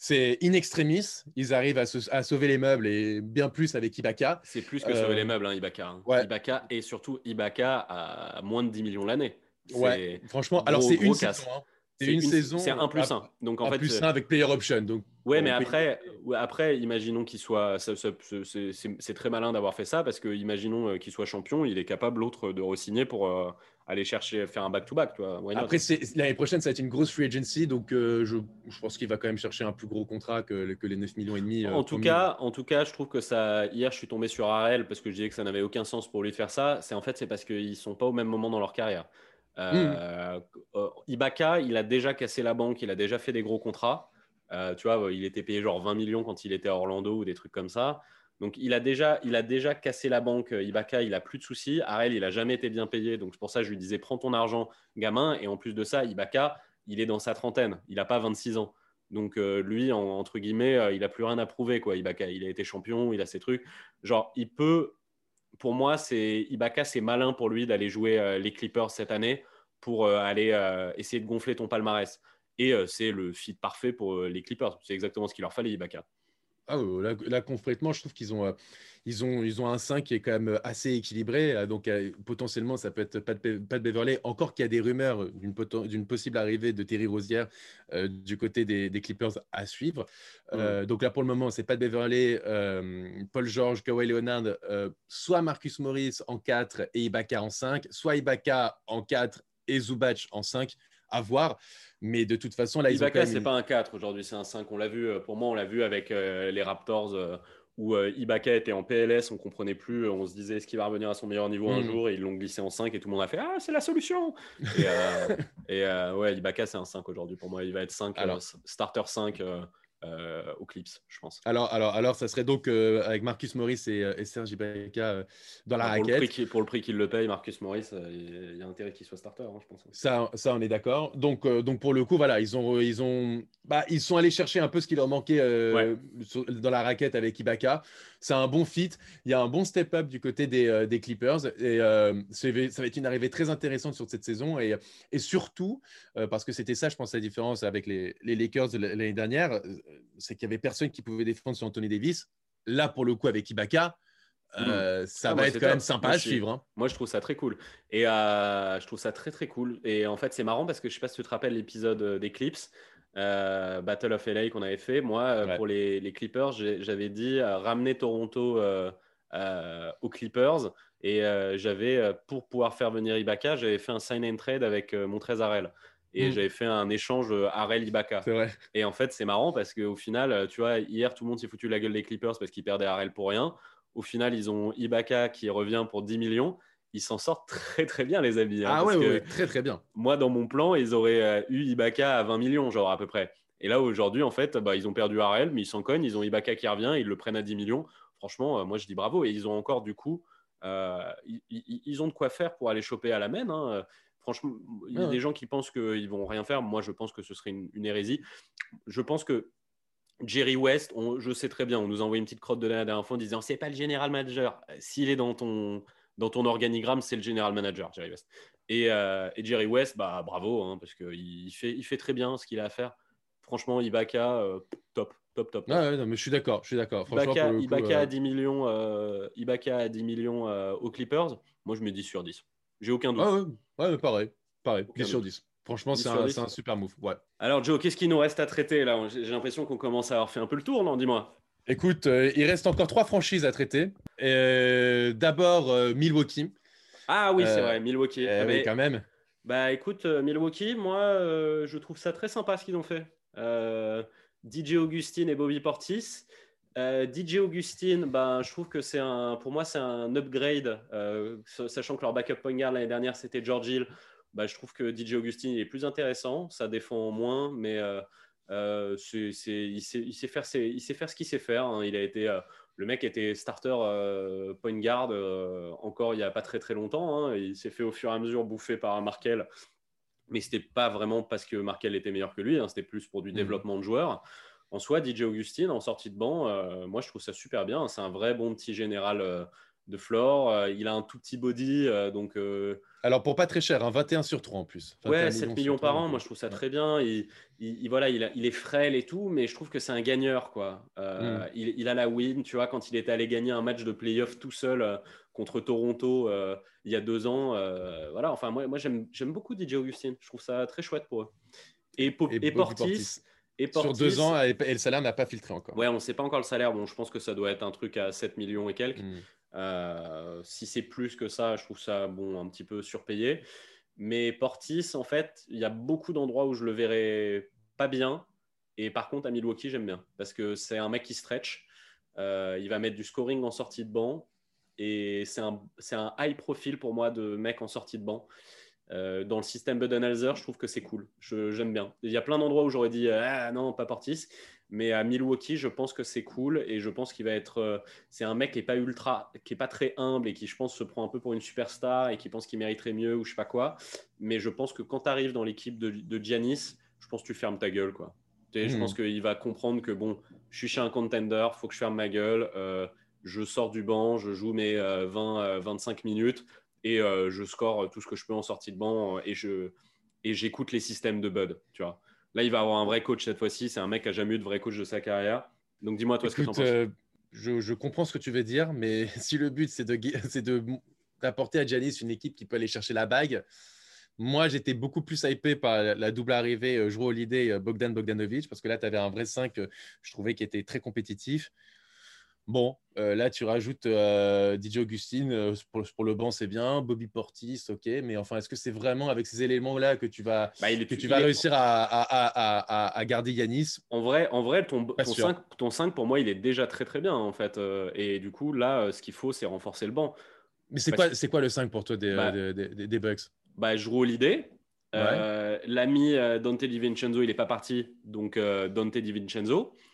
C'est in extremis. Ils arrivent à, se- à sauver les meubles et bien plus avec Ibaka. C'est plus que Euh, sauver les meubles, hein, Ibaka. hein. ouais. Ibaka et surtout Ibaka à moins de 10 millions l'année. Ouais, franchement. gros, alors, c'est une casse. saison. hein. C'est une, saison. C'est un plus à- un. Donc en un fait, plus euh, un avec player option. Donc, Ouais, mais après, ouais, après, imaginons qu'il soit. c'est- très malin d'avoir fait ça parce que, imaginons euh, qu'il soit champion, il est capable, l'autre, de re-signer pour euh, aller chercher, faire un back-to-back. not? Après, l'année prochaine, ça va être une grosse free agency. Donc, euh, je, je pense qu'il va quand même chercher un plus gros contrat que, que les 9 millions et demi. euh, en, tout cas, en tout cas, je trouve que ça. Hier, je suis tombé sur Arel parce que je disais que ça n'avait aucun sens pour lui de faire ça. C'est en fait, c'est parce qu'ils sont pas au même moment dans leur carrière. Euh, euh, Ibaka, il a déjà cassé la banque, il a déjà fait des gros contrats. Euh, tu vois, il était payé genre 20 millions quand il était à Orlando ou des trucs comme ça. Donc, il a, déjà, a cassé la banque. Ibaka, il a plus de soucis. Arel, il a jamais été bien payé. Donc, c'est pour ça que je lui disais prends ton argent, gamin. Et en plus de ça, Ibaka, il est dans sa trentaine. Il n'a pas 26 ans. Donc, lui, entre guillemets, il n'a plus rien à prouver. Quoi. Ibaka, il a été champion, il a ses trucs. Genre, il peut. Pour moi, c'est Ibaka, c'est malin pour lui d'aller jouer les Clippers cette année pour aller essayer de gonfler ton palmarès. Et c'est le fit parfait pour les Clippers. C'est exactement ce qu'il leur fallait, Ibaka. Ah, là, complètement, je trouve qu'ils ont, euh, ils ont, ils ont un 5 qui est quand même assez équilibré. Euh, donc, euh, potentiellement, ça peut être pas de, Beverley. Encore qu'il y a des rumeurs d'une possible arrivée de Terry Rosière du côté des, Clippers à suivre. Mm. donc, là, pour le moment, c'est pas de Beverley, Paul George, Kawhi Leonard, soit Marcus Morris en 4 et Ibaka en 5, soit Ibaka en 4 et Zubac en 5 à voir. Mais de toute façon, là, Ibaka, c'est pas un 4 aujourd'hui, c'est un 5. On l'a vu, euh, pour moi, on l'a vu avec euh, les Raptors euh, où Ibaka était en PLS, on comprenait plus, on se disait est-ce qu'il va revenir à son meilleur niveau un hmm. jour? Et ils l'ont glissé en 5 et tout le monde a fait ah c'est la solution et, ouais Ibaka c'est un 5 aujourd'hui pour moi il va être 5 Alors, starter 5 euh, aux Clips, je pense. Alors, alors, alors, ça serait donc euh, avec Marcus Morris et, euh, Serge Ibaka dans la pour raquette. Le pour le prix qu'il le paye, Marcus Morris, il y a intérêt qu'il soit starter, hein, je pense. Ça, ça, on est d'accord. Donc, donc, pour le coup, voilà, ils ont, ils ont, bah, ils sont allés chercher un peu ce qui leur manquait dans la raquette avec Ibaka. C'est un bon fit. Il y a un bon step-up du côté des, des Clippers et ça va être une arrivée très intéressante sur cette saison et, et surtout parce que c'était ça, je pense, la différence avec les, les Lakers l'année dernière c'est qu'il y avait personne qui pouvait défendre sur Anthony Davis. Là, pour le coup, avec Ibaka, euh, ça ah, va être quand même sympa à suivre. Hein. Moi, je trouve ça très cool. Et euh, je trouve ça très, très cool. Et en fait, c'est marrant parce que je sais pas si tu te rappelles l'épisode euh, des Clips, Battle of LA qu'on avait fait. Moi, pour les, les Clippers, j'avais dit ramener Toronto aux Clippers. Et j'avais, pour pouvoir faire venir Ibaka, j'avais fait un sign and trade avec Montrezarel et mm. j'avais fait un échange euh, Arel Ibaka. Et en fait, c'est marrant parce qu'au final, euh, tu vois, hier, tout le monde s'est foutu la gueule des Clippers parce qu'ils perdaient Arel pour rien. Au final, ils ont Ibaka qui revient pour 10 millions. Ils s'en sortent très très bien, les amis. Hein, ah ouais, très très bien. Moi, dans mon plan, ils auraient euh, eu Ibaka à 20 millions, genre à peu près. Et là, aujourd'hui, en fait, bah, ils ont perdu Arel, mais ils s'en cognent. Ils ont Ibaka qui revient, ils le prennent à 10 millions. Franchement, moi, je dis bravo. Et ils ont encore, du coup, ils, ont de quoi faire pour aller choper à la main. Hein. Franchement, il y a des gens qui pensent qu'ils vont rien faire. Moi, je pense que ce serait une, hérésie. Je pense que Jerry West, je sais très bien, on nous a envoyé une petite crotte de la dernière fois en disant c'est pas le général manager. S'il est dans ton, dans ton organigramme, c'est le général manager, Jerry West. Et, euh, Jerry West, bah, bravo, hein, parce qu'il fait, il fait très bien ce qu'il a à faire. Franchement, Ibaka, euh, top, top, top. Ah mais je suis d'accord, je suis d'accord. Ibaka, Ibaka, à 10 millions, euh, Ibaka à 10 millions aux Clippers, moi je mets 10 sur 10. J'ai aucun doute. Ah ouais, pareil. Pareil, 10 sur 10. Franchement, c'est un, super move. Ouais. Alors, Joe, qu'est-ce qu'il nous reste à traiter là? J'ai l'impression qu'on commence à avoir fait un peu le tour, non? Dis-moi. Écoute, euh, il reste encore trois franchises à traiter. Euh, d'abord, euh, Milwaukee. Ah oui, c'est vrai, Milwaukee. Eh oui, quand même. Bah écoute, Milwaukee, moi, je trouve ça très sympa ce qu'ils ont fait. DJ Augustine et Bobby Portis. DJ Augustine, ben, je trouve que c'est un, pour moi, c'est un upgrade, sachant que leur backup point guard l'année dernière, c'était George Hill. Ben, je trouve que DJ Augustine est plus intéressant, ça défend moins, mais euh, c'est, il, sait, il, sait faire il, sait faire ce qu'il sait faire. Hein. Il a été, le mec était starter point guard encore il n'y a pas très très longtemps. Hein. Il s'est fait au fur et à mesure bouffer par Markel, mais c'était pas vraiment parce que Markel était meilleur que lui, hein. c'était plus pour du mmh. développement de joueurs en soi, DJ Augustine, en sortie de banc, euh, moi, je trouve ça super bien. C'est un vrai bon petit général euh, de floor. Euh, il a un tout petit body. donc, Alors, pour pas très cher, 21 sur 3 en plus. Ouais, 7 millions, par an, moi, je trouve ça très bien. Il, voilà, il, est frêle et tout, mais je trouve que c'est un gagneur. Quoi. Hmm. il, a la win, tu vois, quand il était allé gagner un match de playoff tout seul contre Toronto il y a deux ans. voilà, enfin, moi, moi j'aime beaucoup DJ Augustine. Je trouve ça très chouette pour eux. Et, et, Portis sur deux ans, et, le salaire n'a pas filtré encore. Ouais, on ne sait pas encore le salaire. Bon, je pense que ça doit être un truc à 7 millions et quelques. Hmm. Euh, si c'est plus que ça, je trouve ça bon, un petit peu surpayé. Mais Portis, en fait, il y a beaucoup d'endroits où je le verrais pas bien. Et par contre, à Milwaukee, j'aime bien. Parce que c'est un mec qui stretch. Euh, il va mettre du scoring en sortie de banc. Et c'est un, un high profile pour moi de mec en sortie de banc. Euh, dans le système Budenholzer, je trouve que c'est cool. J'aime bien. Il y a plein d'endroits où j'aurais dit ah non, pas Portis. Mais à Milwaukee, je pense que c'est cool et je pense qu'il va être. Euh, c'est un mec qui est pas ultra, qui est pas très humble et qui, je pense, se prend un peu pour une superstar et qui pense qu'il mériterait mieux ou je sais pas quoi. Mais je pense que quand tu arrives dans l'équipe de, de Giannis, je pense que tu fermes ta gueule, quoi. Je hmm. pense qu'il va comprendre que bon, je suis chez un contender, faut que je ferme ma gueule. Euh, je sors du banc, je joue mes 20, 25 minutes et je score tout ce que je peux en sortie de banc et je et j'écoute les systèmes de Bud, tu vois. Là, il va avoir un vrai coach cette fois-ci. C'est un mec qui a jamais eu de vrai coach de sa carrière. Donc, dis-moi, toi, ce que tu en penses. Euh, je, comprends ce que tu veux dire, mais si le but, c'est de, de d'apporter à Janis une équipe qui peut aller chercher la bague, moi, j'étais beaucoup plus hypé par la double arrivée euh, Drew Holiday, euh, Bogdan Bogdanovic, parce que là, tu avais un vrai 5, je trouvais, qui était très compétitif. Bon, euh, là, tu rajoutes euh, DJ Augustine euh, pour, le banc, c'est bien. Bobby Portis, ok. Mais enfin, est-ce que c'est vraiment avec ces éléments-là que tu vas, bah, que tu vas réussir à, garder Yanis? En vrai, en vrai ton, ton 5, ton, 5, pour moi, il est déjà très très bien, en fait. et du coup, là, ce qu'il faut, c'est renforcer le banc. Mais c'est quoi, quoi le 5 pour toi des, bah, des, Bucks? Bah, Je roule l'idée. L'ami Dante DiVincenzo, il n'est pas parti. Donc, Dante DiVincenzo. 3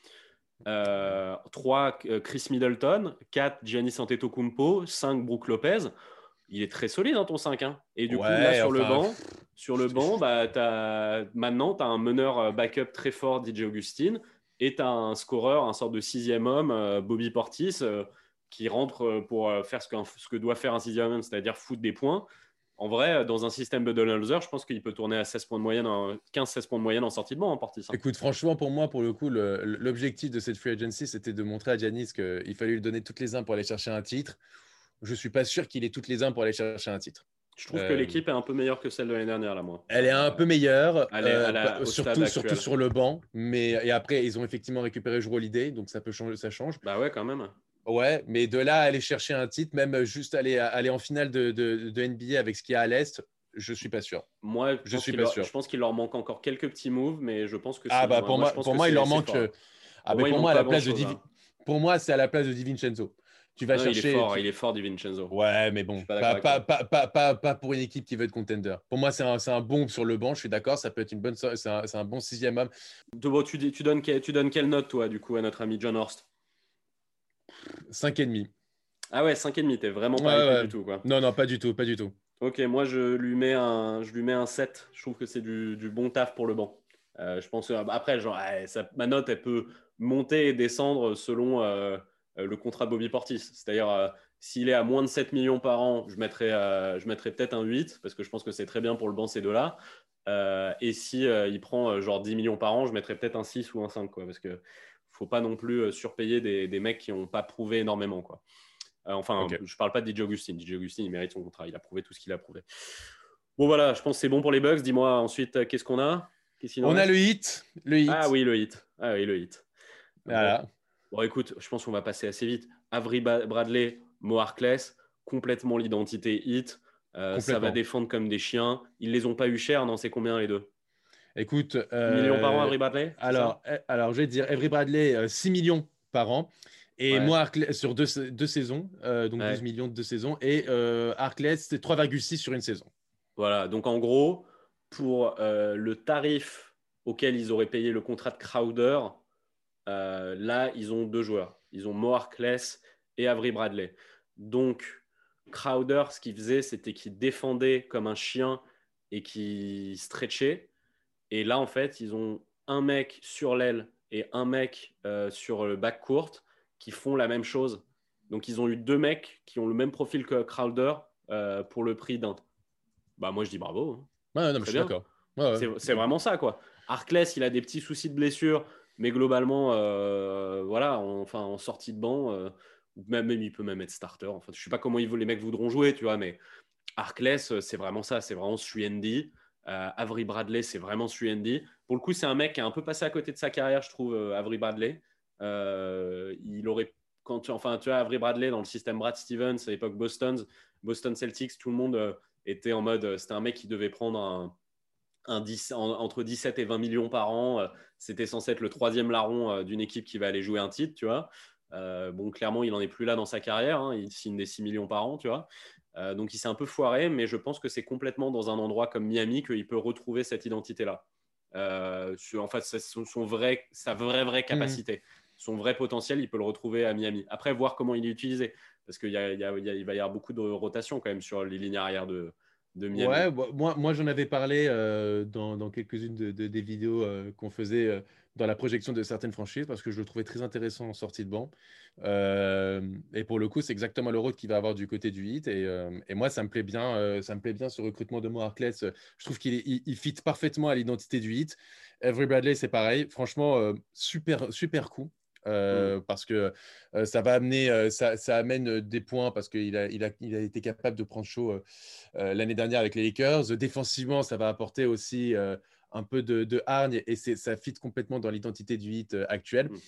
euh, euh, Chris Middleton, 4 Giannis Antetokounmpo, 5 Brook Lopez. Il est très solide dans hein, ton 5. Hein. Et du coup, là, sur le banc, sur le banc bah, as... maintenant, tu as un meneur euh, backup très fort, DJ Augustine, et tu as un scoreur, un sorte de sixième homme, Bobby Portis, qui rentre pour faire ce que doit faire un sixième homme, c'est-à-dire foutre des points. En vrai, dans un système de Donaldzer, je pense qu'il peut tourner à 16 points de moyenne, 15-16 points de moyenne en sortie de banc en partie. Écoute, franchement, pour moi, pour le coup, l'objectif de cette free agency, c'était de montrer à Giannis qu'il fallait lui donner toutes les uns pour aller chercher un titre. Je ne suis pas sûr qu'il ait toutes les uns pour aller chercher un titre. Je trouve que euh, l'équipe est un peu meilleure que celle de l'année dernière, là, moi. Elle est un peu meilleure, euh, surtout, surtout, sur le banc. Mais et après, ils ont effectivement récupéré Joe Holiday, donc ça peut changer, ça change. Bah ouais, quand même. Ouais, mais de là à aller chercher un titre, même juste aller, aller en finale de, de, NBA avec ce qu'il y a à l'Est, je suis pas sûr. Moi, je, suis pas sûr. Je pense qu'il leur manque encore quelques petits moves, mais je pense que ah bah pour moi, pour moi il leur manque. Ah pour, moi, à la place de hein. pour moi c'est à la place de Divincenzo. Tu vas chercher. Il est fort, il est fort Divincenzo. Ouais, mais bon, pas, pas, pas, pas, pour une équipe qui veut être contender. Pour moi, c'est un, un bon sur le banc. Je suis d'accord, ça peut être une bonne, c'est un, un, bon sixième homme. Tu, tu, donnes, tu donnes quelle note toi du coup à notre ami John Horst? 5,5. Ah ouais, 5,5, t'es vraiment pas du tout. Quoi. Non, non, pas du tout, pas du tout. Ok, moi je lui mets un, je lui mets un 7. Je trouve que c'est du, du, bon taf pour le banc. Euh, je pense euh, après, genre, ça, ma note, elle peut monter et descendre selon euh, le contrat Bobby Portis. C'est-à-dire, s'il est à moins de 7 millions par an, je mettrais, je mettrais peut-être un 8, parce que je pense que c'est très bien pour le banc ces deux-là. et si il prend genre 10 millions par an, je mettrais peut-être un 6 ou un 5, quoi, parce que faut pas non plus euh, surpayer des, des mecs qui n'ont pas prouvé énormément. Quoi. Euh, enfin, je je parle pas de DJ Augustine. DJ Augustine, il mérite son contrat. Il a prouvé tout ce qu'il a prouvé. Bon, voilà, je pense que c'est bon pour les Bugs. Dis-moi ensuite, euh, qu'est-ce qu'on a? On a le hit. le hit. Ah oui, le hit. Ah oui, le hit. Voilà. Bon, écoute, je pense qu'on va passer assez vite. Avery Bradley, Mo Harkless, complètement l'identité hit. ça va défendre comme des chiens. Ils les ont pas eu cher, non C'est combien les deux? Écoute. Euh, millions par an, Avery Bradley alors, eh, alors, je vais te dire, Avery Bradley, 6 euh, millions par an. Et moi, sur deux, deux saisons, euh, donc 12 millions de deux saisons. Et euh, c'est 3,6 sur une saison. Voilà, donc en gros, pour le tarif auquel ils auraient payé le contrat de Crowder, là, ils ont deux joueurs. Ils ont Mo Harkless et Avery Bradley. Donc, Crowder, ce qu'il faisait, c'était qu'il défendait comme un chien et qu'il stretchait. Et là, en fait, ils ont un mec sur l'aile et un mec euh, sur le back court qui font la même chose. Donc, ils ont eu deux mecs qui ont le même profil que Crowder euh, pour le prix d'un. Bah, moi, je dis bravo. Hein. Ouais, je suis d'accord. c'est vraiment ça, quoi. Arkless, il a des petits soucis de blessure, mais globalement, euh, voilà, enfin, en sortie de banc, même, même, il peut même être starter. Enfin, je sais pas comment ils, les mecs voudront jouer, tu vois, mais Arkless, c'est vraiment ça, c'est vraiment 3 euh, Avery Bradley, c'est vraiment 3D. Pour le coup, c'est un mec qui a un peu passé à côté de sa carrière, je trouve, euh, Avery Bradley. Euh, il aurait, quand enfin, tu as Avery Bradley dans le système Brad Stevens à l'époque Boston, Boston Celtics, tout le monde était en mode, c'était un mec qui devait prendre un, un 10, entre 17 et 20 millions par an. C'était censé être le troisième larron d'une équipe qui va aller jouer un titre, tu vois. bon, clairement, il n'en est plus là dans sa carrière. Hein. il signe des 6 millions par an, tu vois. Euh, donc il s'est un peu foiré, mais je pense que c'est complètement dans un endroit comme Miami qu'il peut retrouver cette identité-là. sur, en fait, son, son vrai, sa vraie, vraie capacité. Son vrai potentiel, il peut le retrouver à Miami. Après, voir comment il est utilisé. Parce qu'il va y avoir beaucoup de rotation quand même sur les lignes arrière de, de Miami. Ouais, moi, moi j'en avais parlé dans, dans quelques-unes de, des vidéos qu'on faisait dans la projection de certaines franchises parce que je le trouvais très intéressant en sortie de banc. Euh, et pour le coup, c'est exactement le rôle qu'il va avoir du côté du hit. Et, euh, et moi, ça me plaît bien. Euh, ça me plaît bien ce recrutement de Mo Je trouve qu'il il, fit parfaitement à l'identité du hit. Every Bradley, c'est pareil. Franchement, super, super coup. Mm. Parce que ça va amener, ça, ça, amène des points parce qu'il a, il a, il a été capable de prendre chaud l'année dernière avec les Lakers. Défensivement, ça va apporter aussi un peu de, hargne et ça fit complètement dans l'identité du hit euh, actuel. Mm.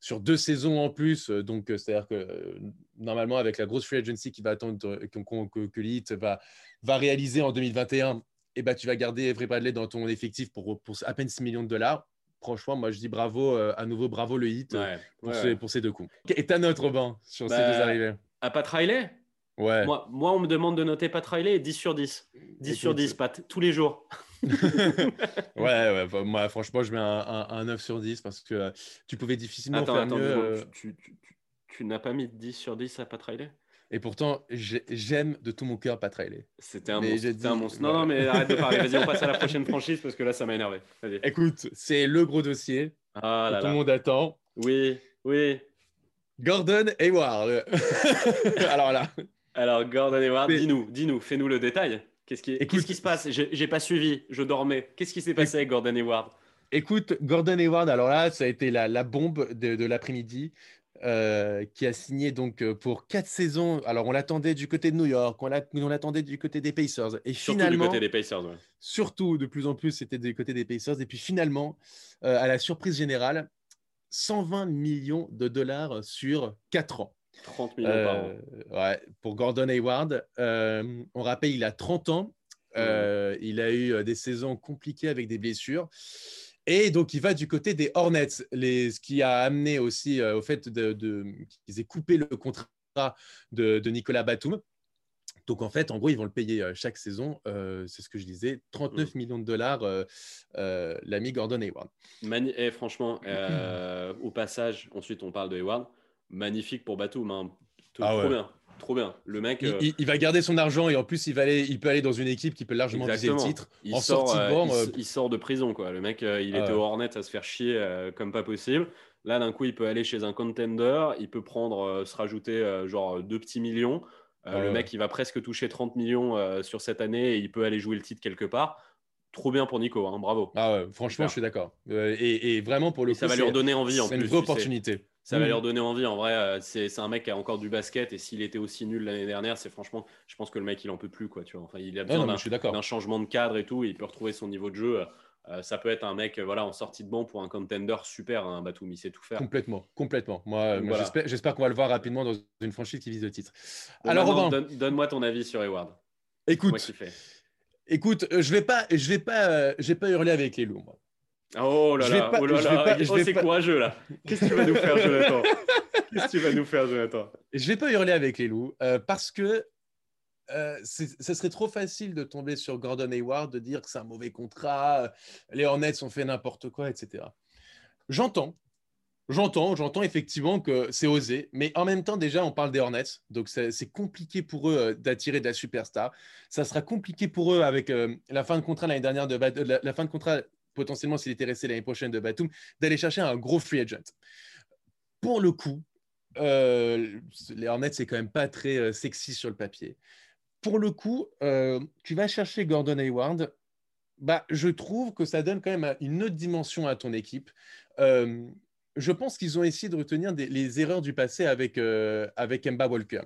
Sur deux saisons en plus, euh, donc euh, c'est-à-dire que normalement avec la grosse free agency qui va attendre que, que, l'hit va, va réaliser en 2021, et ben, tu vas garder Every Bradley dans ton effectif pour, pour à peine 6 millions de dollars franchement, moi je dis bravo, à nouveau bravo le hit pour, ces, pour, ces, deux coups. Et ta note, Robin, sur ces bah, deux arrivées? À Pat Riley? Ouais. Moi, moi, on me demande de noter Pat Riley 10 sur 10. 10 sur 10, Pat, tous les jours. ouais, ouais moi, franchement, je mets un, un, 9 sur 10 parce que tu pouvais difficilement faire mieux. Euh. Tu, tu, n'as pas mis 10 sur 10 à Pat Riley? Et pourtant, j'aime de tout mon cœur Pat Riley. C'était un, un, monstre. Non, non, mais arrête de parler. Vas-y, on passe à la prochaine franchise parce que là, ça m'a énervé. Écoute, c'est le gros dossier ah que tout le monde attend. Oui, oui. Gordon Hayward. Alors là. Alors, Gordon Hayward, dis-nous, dis-nous, fais-nous le détail. Qu'est-ce qui, qu'est-ce qui se passe? J'ai pas suivi, je dormais. Qu'est-ce qui s'est passé avec Gordon Hayward? Écoute, Gordon Hayward, alors là, ça a été la, bombe de, l'après-midi. Euh, qui a signé donc euh, pour quatre saisons. Alors on l'attendait du côté de New York, on l'attendait du côté des Pacers. Et surtout finalement, du côté des Pacers, ouais. Surtout, de plus en plus, c'était du côté des Pacers. Et puis finalement, euh, à la surprise générale, 120 millions de dollars sur quatre ans. 30 millions par an. Euh, ouais, pour Gordon Hayward. Euh, on rappelle, il a 30 ans. Euh, il a eu des saisons compliquées avec des blessures. Et donc, il va du côté des Hornets, les, ce qui a amené aussi au fait de, qu'ils aient coupé le contrat de, Nicolas Batum. Donc, en fait, en gros, ils vont le payer chaque saison. c'est ce que je disais 39 mm. millions de dollars, l'ami Gordon Hayward. et eh, franchement, au passage, ensuite, on parle de Hayward magnifique pour Batum. Hein. Ah trop bien. Trop bien. Le mec. Euh, il, va garder son argent et en plus, il, va aller, il peut aller dans une équipe qui peut largement viser le titre. Il, sort, euh, euh, il, sort de prison. Quoi. Le mec, il était au Hornet à se faire chier comme pas possible. Là, d'un coup, il peut aller chez un contender. Il peut prendre, se rajouter genre deux petits millions. le mec, il va presque toucher 30 millions sur cette année et il peut aller jouer le titre quelque part. Trop bien pour Nico, hein, bravo. Ah ouais, franchement, je suis d'accord. Et, vraiment, pour le coup, ça va lui redonner envie en plus. C'est une vraie opportunité ça va mm. leur donner envie. En vrai, euh, c'est un mec qui a encore du basket et s'il était aussi nul l'année dernière, c'est franchement, je pense que le mec il en peut plus quoi. Tu vois, enfin, il a besoin d'un changement de cadre et tout. Et il peut retrouver son niveau de jeu. Euh, ça peut être un mec voilà en sortie de banc pour un contender super, un hein, Batum, il sait tout faire. Complètement, complètement. Moi, j'espère qu'on va le voir rapidement dans une franchise qui vise le titre. Alors, donne-moi ton avis sur Hayward. Écoute, écoute, euh, je vais pas, je vais pas, je vais pas hurler avec les loups. Moi. Oh là là, oh là là, oh, c'est courageux là. Qu'est-ce que tu vas nous faire, Jonathan Qu'est-ce que tu vas nous faire, Jonathan Je vais pas hurler avec les loups euh, parce que euh, ce serait trop facile de tomber sur Gordon Hayward, de dire que c'est un mauvais contrat, les Hornets ont fait n'importe quoi, etc. J'entends, j'entends, j'entends effectivement que c'est osé, mais en même temps, déjà, on parle des Hornets, donc c'est compliqué pour eux euh, d'attirer de la superstar. Ça sera compliqué pour eux avec la fin de contrat l'année dernière, de, la fin de contrat potentiellement s'il était resté l'année prochaine de Batum, d'aller chercher un gros free agent. Pour le coup, euh, les Hornets, c'est quand même pas très euh, sexy sur le papier. Pour le coup, euh, tu vas chercher Gordon Hayward, bah, je trouve que ça donne quand même une autre dimension à ton équipe. je pense qu'ils ont essayé de retenir les erreurs du passé avec, avec Emba Walker.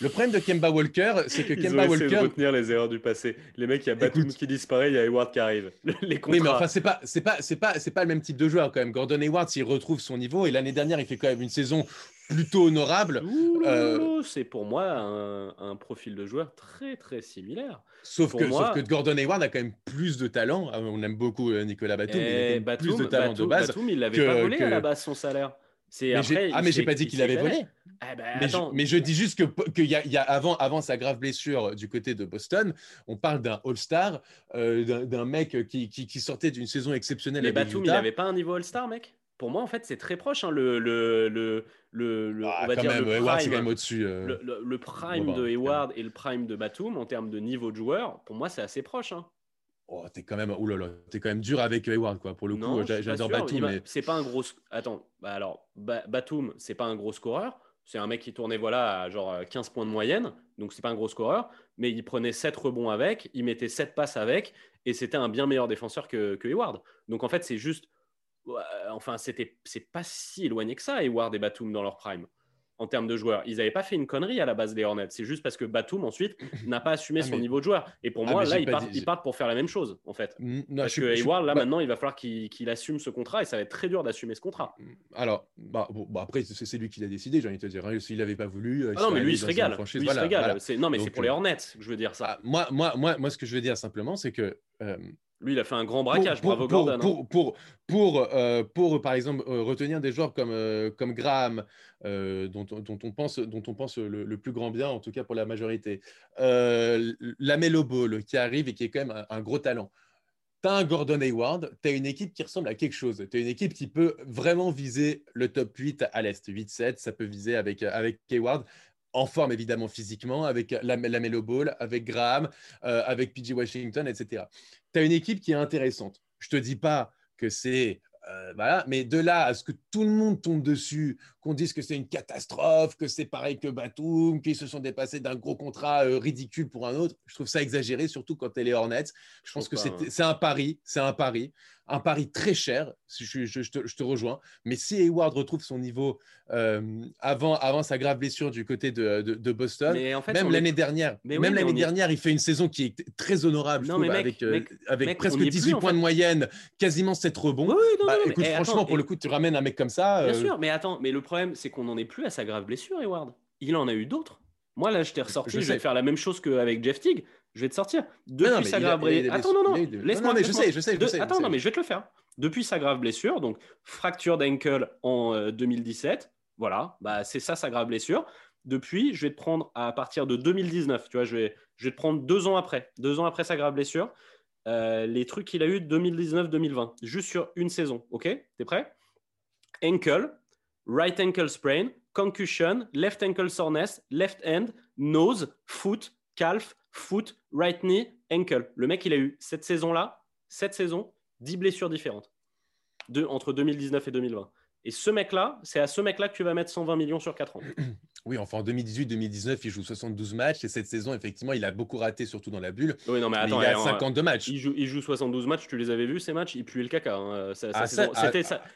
Le problème de Kemba Walker, c'est que Kemba ont Walker. de retenir les erreurs du passé. Les mecs, il y a Batum qui disparaît, il y a Hayward qui arrive. Les Oui, mais enfin, c'est pas, c'est pas, c'est pas, c'est pas le même type de joueur quand même. Gordon Hayward, s'il retrouve son niveau, et l'année dernière, il fait quand même une saison plutôt honorable. Euh, c'est pour moi un, profil de joueur très très similaire. Sauf que, sauf que Gordon Hayward a quand même plus de talent. Ah, on aime beaucoup euh, Nicolas Batum, mais il a plus de talent de base. Batum, il l'avait pas volé à la base son salaire. Après, ah, mais j'ai pas dit il qu'il avait volé. Ah, bah, Mais je, attends, mais je dis juste que, que y a, il y a avant, avant sa grave blessure du côté de Boston, on parle d'un All-Star, euh, d'un mec qui, qui, qui sortait d'une saison exceptionnelle mais avec Batum, il n'avait pas un niveau All-Star, mec? Pour moi, en fait, c'est très proche. hein, le, le, le, le, Ah, on va quand dire même, le Hayward, c'est prime, quand même au-dessus. euh. le, prime de Hayward et le prime de Batum en termes de niveau de joueur. Pour moi, c'est assez proche. hein. Oh, t'es quand même, oulala, t'es quand même dur avec Hayward, quoi. Pour le Non, coup, j'adore. Batum, mais C'est pas un gros. Attends, bah alors, Ba- Batum, c'est pas un gros scoreur. C'est un mec qui tournait voilà, à genre euh, 15 points de moyenne. Donc, c'est pas un gros scoreur. Mais il prenait 7 rebonds avec. Il mettait 7 passes avec. Et c'était un bien meilleur défenseur que, que Hayward. Donc, en fait, c'est juste. Enfin, c'était c'est pas si éloigné que ça, Hayward et Batum dans leur prime. En termes de joueurs, ils n'avaient pas fait une connerie à la base des Hornets. C'est juste parce que Batum ensuite n'a pas assumé Ah, son mais- niveau de joueur. Et pour Ah, moi, là, ils partent, dit- ils partent pour faire la même chose, en fait. Mm, non, Parce je que je là, bah, maintenant, il va falloir qu'il assume ce contrat et ça va être très dur d'assumer ce contrat. Alors, bah, bon, bah, après, c'est lui qui l'a décidé, j'ai envie de te dire. hein. S'il n'avait pas voulu. euh, Ah non, mais lui, il se régale. franchise. Lui, il se régale. voilà. Non, mais c'est pour les euh, Hornets que je veux dire ça. Ah, moi, moi, moi, moi, ce que je veux dire simplement, c'est que euh, Lui, il a fait un grand braquage. pour, Bravo, pour, Gordon. hein. pour, pour, euh, pour, par exemple, euh, retenir des joueurs comme, euh, comme Graham, euh, dont, on- dont, on pense, dont on pense le, le plus grand bien, en tout cas pour la majorité, euh, la Melo Ball qui arrive et qui est quand même un, un gros talent. Tu as un Gordon Hayward, tu as une équipe qui ressemble à quelque chose. Tu as une équipe qui peut vraiment viser le top 8 à l'Est. 8-7, ça peut viser avec, avec Hayward en forme évidemment physiquement, avec la, la Melo Ball, avec Graham, euh, avec PG Washington, etc. Tu as une équipe qui est intéressante. Je te dis pas que c'est euh, voilà, mais de là à ce que tout le monde tombe dessus, qu'on dise que c'est une catastrophe, que c'est pareil que Batum, qu'ils se sont dépassés d'un gros contrat euh, ridicule pour un autre, je trouve ça exagéré, surtout quand elle est Hornets. Je pense que c'est un pari, c'est un pari, un pari très cher. Je, je- je te, je te rejoins. Mais si Hayward retrouve son niveau euh, avant, avant sa grave blessure du côté de, de- de Boston, Mais en fait, même est- l'année dernière, Mais même l'année dernière, il fait une saison qui est très honorable, je Non, trouve, mais mec, avec, euh, mec, avec mec, presque on y est 18 plus, en points de moyenne, quasiment 7 rebons. Oui, oui, non, Bah, non, écoute, eh, franchement, attends, pour et- le coup, tu ramènes un mec comme ça. Bien euh, sûr, mais attends, mais le problème, c'est qu'on n'en est plus à sa grave blessure, Hayward. Il en a eu d'autres. Moi, là, je t'ai ressorti, Je je, vais faire la même chose qu'avec Jeff Teague. Je vais te sortir. Depuis non, mais sa grave blessure. Attends, non, non, laisse-moi. je sais, je sais, Attends, non, mais je vais te le faire. Depuis sa grave blessure, donc fracture d'ankle en euh, 2017, voilà, bah, c'est ça sa grave blessure. Depuis, je vais te prendre à partir de 2019, tu vois, je vais, je vais te prendre deux ans après, deux ans après sa grave blessure, euh, les trucs qu'il a eu 2019-2020, juste sur une saison, ok? T'es prêt? Ankle, right ankle sprain, concussion, left ankle soreness, left hand, nose, foot, calf, foot, right knee, ankle. Le mec, il a eu cette saison-là, cette saison, 10 blessures différentes entre 2019 et 2020. Et ce mec-là, c'est à ce mec-là que tu vas mettre 120 millions sur 4 ans. Oui, enfin en 2018-2019, il joue 72 matchs et cette saison, effectivement, il a beaucoup raté, surtout dans la bulle. Oui, non, mais Mais attends, il a eh, 52 matchs. il, joue, il joue 72 matchs, tu les avais vus ces matchs, il puait le caca. hein, Ah,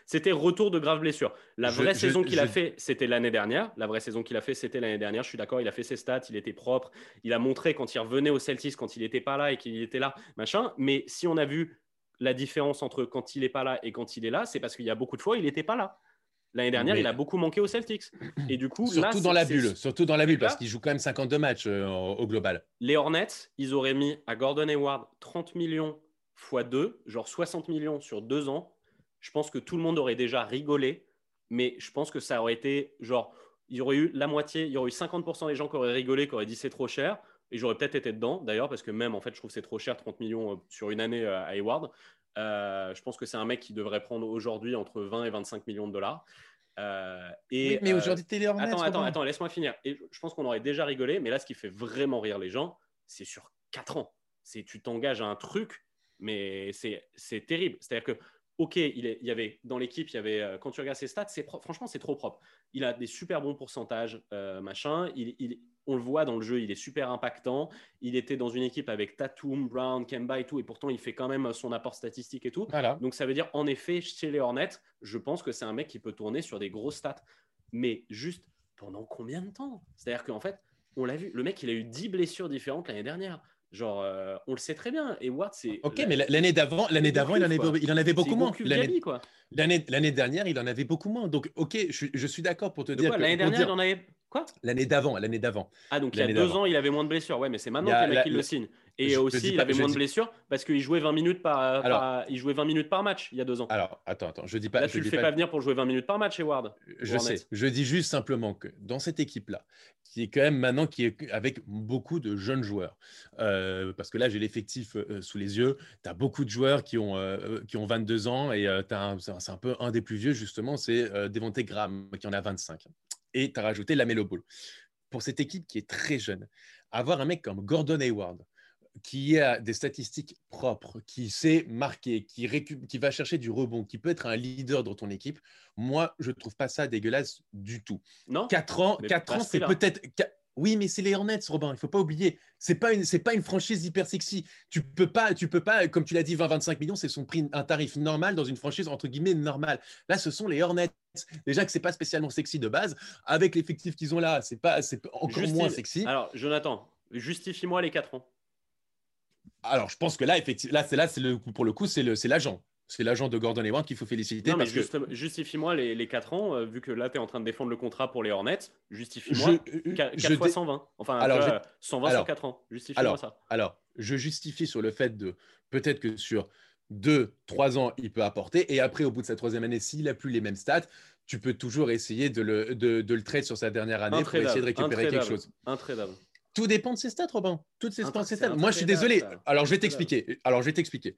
C'était ah, retour de grave blessure. La vraie je- saison qu'il a je- fait, c'était l'année dernière. La vraie saison qu'il a fait, c'était l'année dernière. Je suis d'accord, il a fait ses stats, il était propre. Il a montré quand il revenait au Celtics, quand il n'était pas là et qu'il était là, machin. Mais si on a vu la différence entre quand il n'est pas là et quand il est là, c'est parce qu'il y a beaucoup de fois, il n'était pas là. L'année dernière, il a beaucoup manqué aux Celtics. Et du coup, là, Surtout dans la bulle, surtout dans la bulle, parce qu'il joue quand même 52 matchs euh, au, au global. Les Hornets, ils auraient mis à Gordon Hayward 30 millions x 2, genre 60 millions sur deux ans. Je pense que tout le monde aurait déjà rigolé, mais je pense que ça aurait été genre, il y aurait eu la moitié, il y aurait eu 50% des gens qui auraient rigolé, qui auraient dit c'est trop cher. Et j'aurais peut-être été dedans, d'ailleurs, parce que même, en fait, je trouve que c'est trop cher, 30 millions euh, sur une année euh, à Hayward. Euh, je pense que c'est un mec qui devrait prendre aujourd'hui entre 20 et 25 millions de dollars. Euh, et, Oui, mais aujourd'hui, les Hornets. Attends, attends, attends, laisse-moi finir. Et je- pense qu'on aurait déjà rigolé, mais là, ce qui fait vraiment rire les gens, c'est sur 4 ans. C'est tu t'engages à un truc, mais c'est c'est terrible. C'est-à-dire que, ok, il, est- il y avait dans l'équipe, il y avait quand tu regardes ses stats, c'est franchement c'est trop propre. Il a des super bons pourcentages, euh, machin. Il, il- on le voit dans le jeu, il est super impactant. Il était dans une équipe avec Tatum, Brown, Kemba et tout, et pourtant il fait quand même son apport statistique et tout. Voilà. Donc ça veut dire, en effet, chez les Hornets, je pense que c'est un mec qui peut tourner sur des grosses stats. Mais juste pendant combien de temps? C'est-à-dire qu'en fait, on l'a vu, le mec, il a eu 10 blessures différentes l'année dernière. Genre, euh, on le sait très bien. Et Watt, c'est. Ok, mais l'année d'avant, l'année d'avant, il en avait, il en avait beaucoup moins. L'année dernière, il en avait beaucoup moins. Donc, ok, je, suis- je suis d'accord pour te De dire L'année dernière, dire- il en avait. Quoi? L'année d'avant, l'année d'avant. Ah, donc il y a deux ans, il avait moins de blessures. Ouais, mais c'est maintenant Il y a que les mecs la- qui le la- signent. Et aussi, il avait moins de blessures parce qu'il jouait 20 minutes par, il jouait 20 minutes par match il y a deux ans. Alors, attends, attends, je dis pas. Là, tu le fais pas... venir pour jouer 20 minutes par match, Eward. Je sais. Je dis juste simplement que dans cette équipe-là, qui est quand même maintenant qui est avec beaucoup de jeunes joueurs, euh, parce que là, j'ai l'effectif euh, sous les yeux. Tu as beaucoup de joueurs qui ont, euh, qui ont 22 ans et c'est un peu un des plus vieux, justement, c'est Devonte Graham qui en a 25. Et tu as rajouté la Melo Ball. Pour cette équipe qui est très jeune, avoir un mec comme Gordon Hayward, qui a des statistiques propres, qui sait marquer, qui, qui va chercher du rebond, qui peut être un leader dans ton équipe, moi, je ne trouve pas ça dégueulasse du tout. Non. 4 ans, 4 ans c'est peut-être. Oui, mais c'est les Hornets, Robin. Il ne faut pas oublier. C'est pas une, c'est pas une franchise hyper sexy. Tu peux pas, tu peux pas, comme tu l'as dit, 20-25 millions, c'est son prix, un tarif normal dans une franchise entre guillemets normale. Là, ce sont les Hornets. Déjà que c'est pas spécialement sexy de base. Avec l'effectif qu'ils ont là, c'est pas, c'est encore moins sexy. Alors, Jonathan, justifie-moi les 4 ans. Alors, je pense que là, effectivement, là, c'est là, c'est le pour le coup, c'est le, c'est l'agent. C'est l'agent de Gordon Hayward qu'il faut féliciter. Non, mais justifie-moi les, les 4 ans, euh, vu que là, tu es en train de défendre le contrat pour les Hornets. Justifie-moi 4, fois 120. Enfin, alors, 120 sur 4 ans. Justifie-moi ça. Alors, je justifie sur le fait de peut-être que sur 2, 3 ans, il peut apporter. Et après, au bout de sa troisième année, s'il n'a plus les mêmes stats, tu peux toujours essayer de le, de, de le trade sur sa dernière année pour essayer de récupérer quelque chose. Intradable. Tout dépend de ses stats, Robin. Toutes ses stats. Moi, je suis désolé. Alors, je vais t'expliquer. Alors, je vais t'expliquer.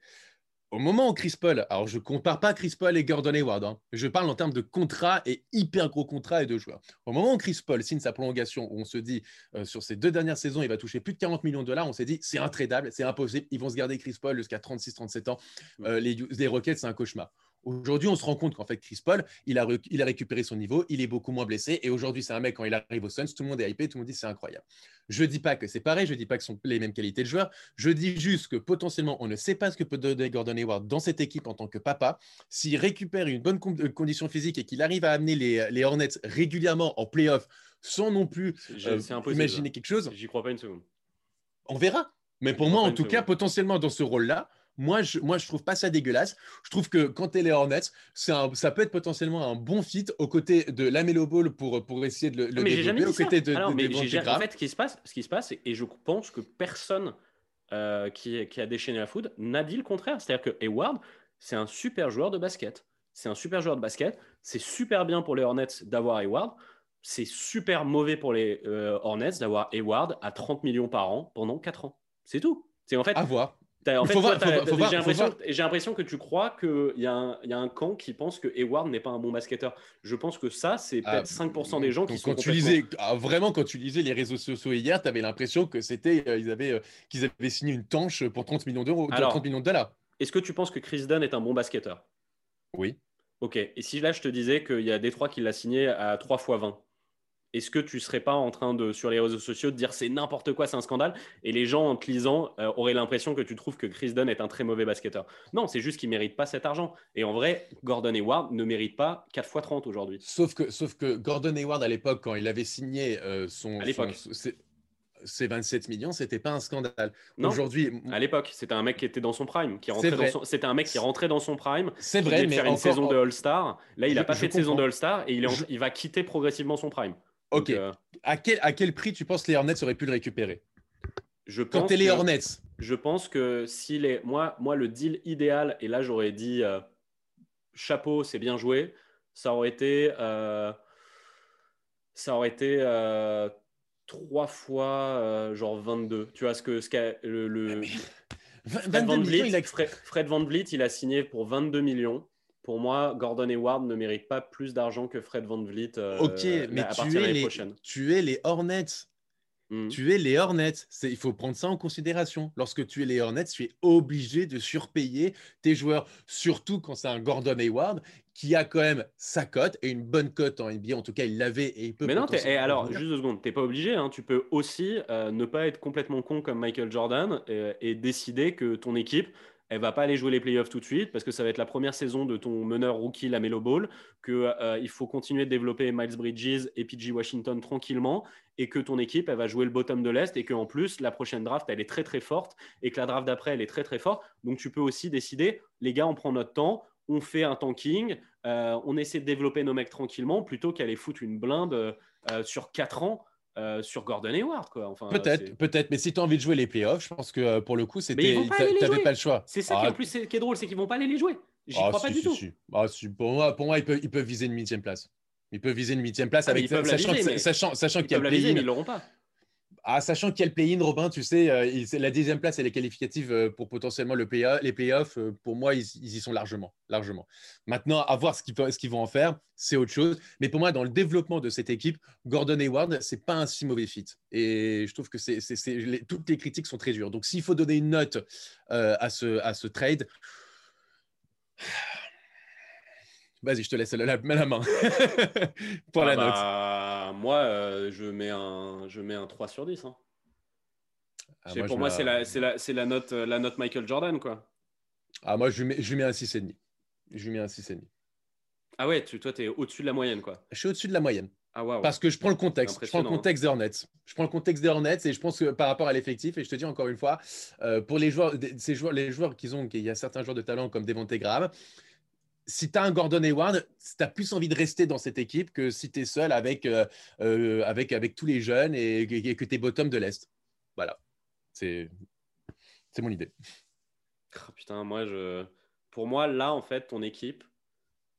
Au moment où Chris Paul, alors je compare pas Chris Paul et Gordon Hayward, hein. je parle en termes de contrat et hyper gros contrat et de joueurs. Au moment où Chris Paul signe sa prolongation, où on se dit euh, sur ces deux dernières saisons, il va toucher plus de 40 millions de dollars, on s'est dit c'est intradable, c'est impossible, ils vont se garder Chris Paul jusqu'à 36-37 ans. Euh, les, les Rockets, c'est un cauchemar. Aujourd'hui, on se rend compte qu'en fait, Chris Paul, il a, il a récupéré son niveau, il est beaucoup moins blessé. Et aujourd'hui, c'est un mec, quand il arrive au Suns, tout le monde est hypé, tout le monde dit c'est incroyable. Je ne dis pas que c'est pareil, je ne dis pas que ce sont les mêmes qualités de joueurs. Je dis juste que potentiellement, on ne sait pas ce que peut donner Gordon Hayward dans cette équipe en tant que papa. S'il récupère une bonne euh, condition physique et qu'il arrive à amener les, Hornets régulièrement en playoff sans non plus euh, imaginer quelque chose. J'y crois pas une seconde. On verra. Mais pour moi, en tout cas, potentiellement dans ce rôle-là, moi, je ne trouve pas ça dégueulasse. Je trouve que quand tu es les Hornets, un, ça peut être potentiellement un bon fit aux côtés de Lamelo Ball pour, pour essayer de le, le mais développer, aux côtés de, Alors, mais En fait, ce qui se passe, ce qui se passe et je pense que personne euh, qui, qui, a déchaîné la foudre n'a dit le contraire. C'est-à-dire que Hayward, c'est un super joueur de basket. C'est un super joueur de basket. C'est super bien pour les Hornets d'avoir Hayward. C'est super mauvais pour les euh, Hornets d'avoir Hayward à 30 millions par an pendant 4 ans. C'est tout. C'est en fait. À voir. En fait, j'ai l'impression que tu crois qu'il y, a un camp qui pense que Hayward n'est pas un bon basketteur. Je pense que ça, c'est ah, peut-être 5% des gens qui sont. Quand tu lisais, ah, vraiment, quand tu lisais les réseaux sociaux hier, tu avais l'impression que c'était, euh, ils avaient, euh, qu'ils avaient signé une tanche pour 30 millions d'euros, 30 millions de dollars. Est-ce que tu penses que Chris Dunn est un bon basketteur? Oui. Ok. Et si là, je te disais qu'il y a Détroit qui l'a signé à 3 x 20 est-ce que tu serais pas en train de, sur les réseaux sociaux, de dire c'est n'importe quoi, c'est un scandale? Et les gens, en te lisant, euh, auraient l'impression que tu trouves que Chris Dunn est un très mauvais basketteur. Non, c'est juste qu'il ne mérite pas cet argent. Et en vrai, Gordon Hayward ne mérite pas 4 x 30 aujourd'hui. Sauf que, sauf que Gordon Hayward, à l'époque, quand il avait signé euh, son. À l'époque. Ses 27 millions, c'était pas un scandale. Aujourd'hui, à l'époque, c'était un mec qui était dans son prime, qui rentrait dans son... c'était un mec qui rentrait dans son prime. C'est vrai, mais faire une saison de All-Star. Là, il n'a pas fait de saison de All-Star et il, il va quitter progressivement son prime. Ok. Euh, à, quel, à quel prix tu penses les Hornets auraient pu le récupérer? Je Quand tu es les Hornets Je pense que si les, moi, moi, le deal idéal, et là j'aurais dit euh, chapeau, c'est bien joué, ça aurait été, euh, ça aurait été trois fois genre 22. Tu vois ce que ce le, le... Fred, Van Vliet, il a... Fred Van Vliet, il a signé pour 22 millions pour moi, Gordon Hayward ne mérite pas plus d'argent que Fred Van Vliet. Euh, ok, mais tu, es les, tu es les Hornets. Hmm. Tu es les Hornets. Il faut prendre ça en considération. Lorsque tu es les Hornets, tu es obligé de surpayer tes joueurs, surtout quand c'est un Gordon Hayward qui a quand même sa cote et une bonne cote en NBA. En tout cas, il l'avait et il peut. Mais non, et alors, juste deux secondes, tu n'es pas obligé. Hein. Tu peux aussi euh, ne pas être complètement con comme Michael Jordan euh, et décider que ton équipe elle va pas aller jouer les playoffs tout de suite parce que ça va être la première saison de ton meneur rookie, la Melo Ball, qu'il euh, faut continuer de développer Miles Bridges et PG Washington tranquillement et que ton équipe, elle va jouer le bottom de l'Est et qu'en plus, la prochaine draft, elle est très très forte et que la draft d'après, elle est très très forte. Donc tu peux aussi décider, les gars, on prend notre temps, on fait un tanking, euh, on essaie de développer nos mecs tranquillement plutôt qu'aller foutre une blinde euh, sur 4 ans euh, sur Gordon Hayward. Quoi. Enfin, peut-être, peut-être. Mais si tu as envie de jouer les playoffs, je pense que euh, pour le coup, c'était, t'avais pas le choix. C'est ça qui, en Ah, plus, c'est- qui est drôle, c'est qu'ils vont pas aller les jouer. J'y ah, crois pas du si, tout. si. Ah. Pour moi, pour moi ils, peuvent, ils peuvent viser une huitième place. Ils peuvent viser une huitième place Ah, avec sachant, viser, sachant, qu'il y a play-in. ils l'auront pas. Ah, sachant qu'il y a Robin, tu sais, euh, la deuxième place, elle est qualificative euh, pour potentiellement le play les playoffs. euh, pour moi, ils, y sont largement, largement. Maintenant, à voir ce qu'ils, vont en faire, c'est autre chose. Mais pour moi, dans le développement de cette équipe, Gordon Hayward, c'est pas un si mauvais fit. Et je trouve que toutes les critiques sont très dures. Donc, s'il faut donner une note à ce trade, vas-y, je te laisse la, la- la main pour la Ah note. bah, Moi, euh, je, mets un, je mets un 3 sur 10. hein. Ah, moi, pour moi, c'est la, la, la, note, euh, la note Michael Jordan. quoi. Ah, moi, je lui mets, je lui mets un 6,5. Je lui mets un 6,5. Ah ouais, tu, toi, tu es au-dessus de la moyenne. quoi. Je suis au-dessus de la moyenne. Ah waouh. Parce que je prends le contexte. Je prends le Impressionnant, hein. contexte des Hornets. Je prends le contexte des Hornets et je pense que par rapport à l'effectif, et je te dis encore une fois, euh, pour les joueurs, ces joueurs, les joueurs qu'ils ont, il y a certains joueurs de talent comme Devontae Graham, si tu as un Gordon Hayward, tu as plus envie de rester dans cette équipe que si tu es seul avec, euh, euh, avec, tous les jeunes et, que tu bottom de l'Est. Voilà. C'est mon idée. Ah, putain, moi, je... pour moi, là, en fait, ton équipe,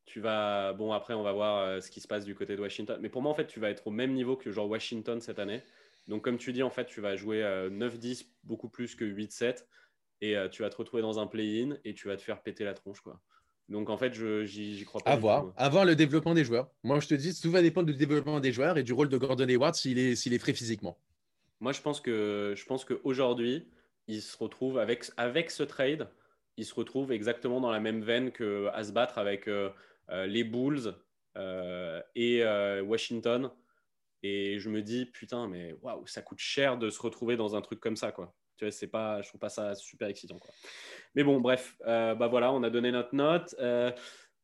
tu vas. Bon, après, on va voir euh, ce qui se passe du côté de Washington. Mais pour moi, en fait, tu vas être au même niveau que genre Washington cette année. Donc, comme tu dis, en fait, tu vas jouer euh, 9-10, beaucoup plus que 8-7. Et tu vas te retrouver dans un play-in et tu vas te faire péter la tronche, quoi. Donc, en fait, je j'y crois pas. À voir. À le développement des joueurs. Moi, je te dis, tout va dépendre du développement des joueurs et du rôle de Gordon Hayward s'il est, s'il est frais physiquement. Moi, je pense que je pense qu'aujourd'hui, il se retrouve avec, avec ce trade, il se retrouve exactement dans la même veine que à se battre avec euh, euh, les Bulls euh, et euh, Washington. Et je me dis, putain, mais waouh, ça coûte cher de se retrouver dans un truc comme ça, quoi. Tu vois, c'est pas, je trouve pas ça super excitant, quoi. Mais bon, bref, euh, bah voilà, on a donné notre note. Euh,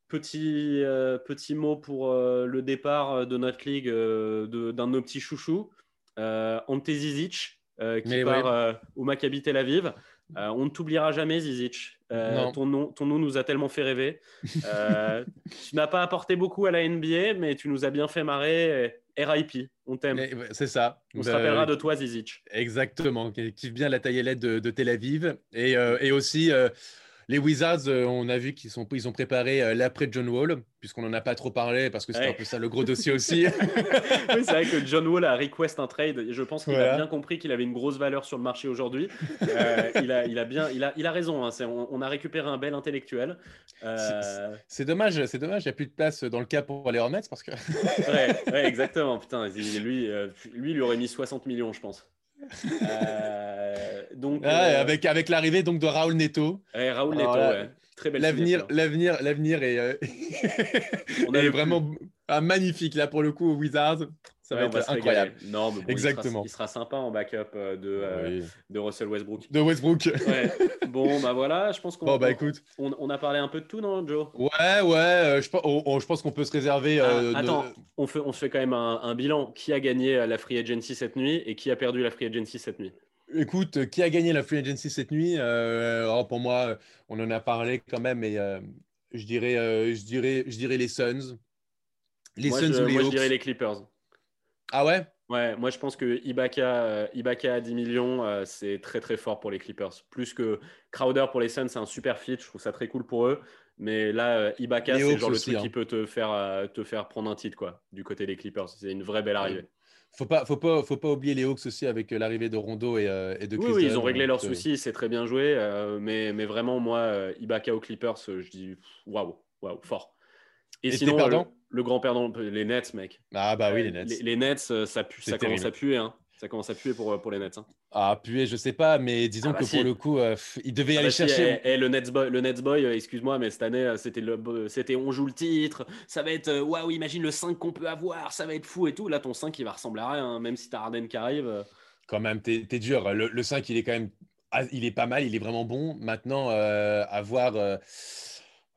petit, euh, petit mot pour le départ de notre ligue d'un de, nos petits chouchous, Ante Zizic, qui Mais part ouais. au Maccabi Tel Aviv. On ne t'oubliera jamais, Zizic. Euh, ton, nom, ton nom nous a tellement fait rêver. Euh, tu n'as pas apporté beaucoup à la NBA, mais tu nous as bien fait marrer. RIP, on t'aime. C'est ça. On se Euh, rappellera de toi, Zizic. Exactement, qui kiffe bien la taillelette de, de Tel Aviv. Et, euh, et aussi, euh, les Wizards, euh, on a vu qu'ils sont, ils ont préparé euh, l'après John Wall, puisqu'on n'en a pas trop parlé, parce que c'était Ouais. un peu ça le gros dossier aussi. oui, c'est vrai que John Wall a request un trade. Et je pense qu'il Voilà. a bien compris qu'il avait une grosse valeur sur le marché aujourd'hui. Euh, il, a, il, a bien, il, a, il a raison. hein. On, on a récupéré un bel intellectuel. C'est dommage, c'est dommage, il n'y a plus de place dans le cas pour les Hornets, parce que ouais, ouais, exactement. Putain, lui, lui, il lui aurait mis 60 millions, je pense. Euh, donc, Ah, euh, avec, avec l'arrivée donc de Raoul Neto, ouais, Raoul Neto, là, ouais. Très belle l'avenir, l'avenir, l'avenir est, euh, On est vraiment ah, magnifique là pour le coup aux Wizards. Ça Ouais, va être incroyable. Non, mais bon, Exactement. Il sera, il sera sympa en backup euh, de, euh, Oui. de Russell Westbrook. De Westbrook. Ouais. Bon, bah voilà, je pense qu'on Bon bah écoute. on, on a parlé un peu de tout, non, Joe? Ouais, ouais, je, pense- on- on- je pense qu'on peut se réserver. Ah, de- Attends, on, fait, on se fait quand même un, un bilan. Qui a gagné la free agency cette nuit et qui a perdu la free agency cette nuit? Écoute, euh, qui a gagné la Free Agency cette nuit Euh, alors, Pour moi, on en a parlé quand même, mais euh, je, dirais, euh, je, dirais, je dirais les Suns. Les moi, Suns je, ou les moi, je dirais les Clippers. Ah ouais? Ouais, moi je pense que Ibaka, euh, Ibaka à 10 millions, euh, c'est très très fort pour les Clippers. Plus que Crowder pour les Suns, c'est un super fit, je trouve ça très cool pour eux. Mais là, euh, Ibaka, c'est genre le truc hein. qui peut te faire, euh, te faire prendre un titre quoi, du côté des Clippers. C'est une vraie belle arrivée. Faut pas, faut pas, faut pas oublier les Hawks aussi avec euh, l'arrivée de Rondo et, euh, et de Chris oui, ils ont réglé donc, leurs euh, soucis, c'est très bien joué. euh, mais, mais vraiment, moi, Ibaka aux Clippers, je dis waouh, waouh, fort. Et, sinon, le, le grand perdant, les Nets, mec. Ah bah oui, les Nets. Les, les Nets, ça, pue, ça commence à puer. Hein. Ça commence à puer pour, pour les Nets. hein. Ah puer, je sais pas, mais disons Ah bah que si. pour le coup, euh, pff, ils devaient Ah aller bah si, chercher. eh, eh, le Nets Boy, le Nets Boy euh, excuse-moi, mais cette année, euh, c'était le, c'était on joue le titre, ça va être euh, waouh, imagine le 5 qu'on peut avoir, ça va être fou et tout. Là, ton 5 il va ressembler à rien, hein, même si t'as Harden qui arrive. euh. Quand même, t'es dur. Le, le 5, il est quand même. ah, Il est pas mal, il est vraiment bon. Maintenant, euh, à voir. euh,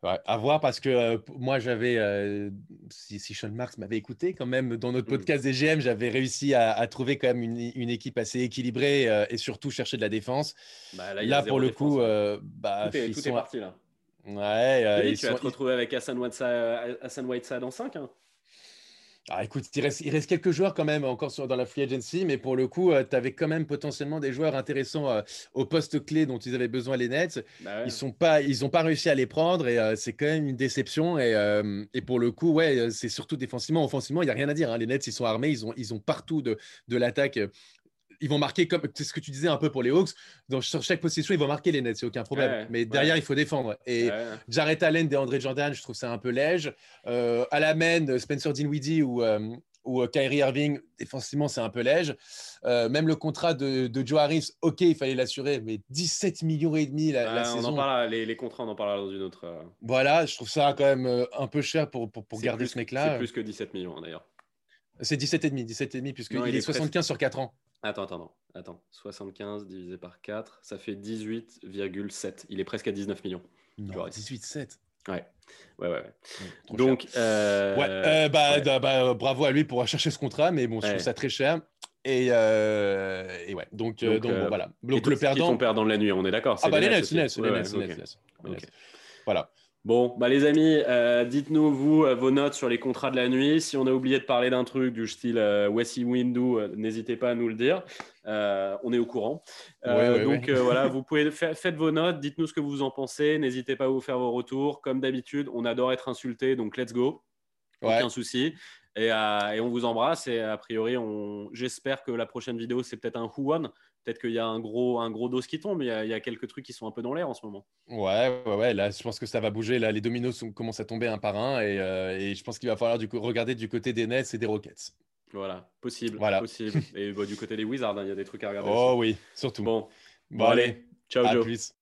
ouais, à voir parce que euh, moi, j'avais. euh, si, si Sean Marks m'avait écouté, quand même, dans notre Mm. podcast des GM, j'avais réussi à, à trouver quand même une, une équipe assez équilibrée euh, et surtout chercher de la défense. Bah, là, pour le défense, coup, ouais. bah, tout est, ils tout est sont. parti là. Ouais, euh, ils tu vas sont- te retrouver avec Hassan Whiteside, Hassan Whiteside en 5. hein. Ah, écoute, il reste, il reste, quelques joueurs quand même encore dans la free agency, mais pour le coup, euh, tu avais quand même potentiellement des joueurs intéressants euh, au poste clé dont ils avaient besoin les Nets. Bah ils sont pas, ils n'ont pas réussi à les prendre et euh, c'est quand même une déception. Et, et pour le coup, ouais, c'est surtout défensivement, offensivement, il n'y a rien à dire. Hein. Les Nets, ils sont armés, ils ont, ils ont partout de, de l'attaque ils vont marquer comme c'est ce que tu disais un peu pour les Hawks. Dans, sur chaque position, ils vont marquer les nets, c'est aucun problème. mais derrière, il faut défendre. Et Jarrett Allen, DeAndre Jordan, je trouve ça un peu léger. Euh, à la main, Spencer Dinwiddie ou, euh, ou euh, Kyrie Irving, défensivement, c'est un peu léger. Euh, même le contrat de, de, Joe Harris, ok, il fallait l'assurer, mais 17 millions et demi la. On en parle, les, les, contrats, on en parlera dans une autre. Voilà, je trouve ça quand même un peu cher pour, pour, pour garder ce mec-là. C'est plus que 17 millions d'ailleurs. C'est 17,5, 17,5 puisqu'il il est, est 75 sur 4 ans. Attends, attends, attends. 75 divisé par 4, ça fait 18,7. Il est presque à 19 millions. Non, 18,7. Ouais. Ouais, ouais, Donc, euh... Ouais, euh, bah, bah, bah, bravo à lui pour chercher ce contrat, mais bon, je trouve ça très cher. Et, euh... et ouais, donc, euh, donc, bon, voilà. Donc, le perdant. Qui perdant de la nuit, on est d'accord. Ah, bah, les Nets, les Nets, les Nets, les Nets. Voilà. Bon, bah les amis, euh, dites-nous vous euh, vos notes sur les contrats de la nuit. Si on a oublié de parler d'un truc du style euh, Wesley Windu, n'hésitez pas à nous le dire. on est au courant. donc voilà, vous pouvez faire, faites vos notes, dites-nous ce que vous en pensez. N'hésitez pas à vous faire vos retours. Comme d'habitude, on adore être insulté, donc let's go. Aucun souci. Et, et, on vous embrasse. Et a priori, on... j'espère que la prochaine vidéo, c'est peut-être un Who One peut-être qu'il y a un gros, un gros dos qui tombe, mais il y, a, quelques trucs qui sont un peu dans l'air en ce moment. Ouais, ouais, ouais, là, je pense que ça va bouger. Là, les dominos commencent à tomber un par un, et, euh, je pense qu'il va falloir du coup, regarder du côté des Nets et des Rockets. Voilà, possible. Voilà. possible. et bah, du côté des Wizards, hein, il y a des trucs à regarder. Oh oui, surtout. Bon, bon, allez, ciao, à Joe. Plus.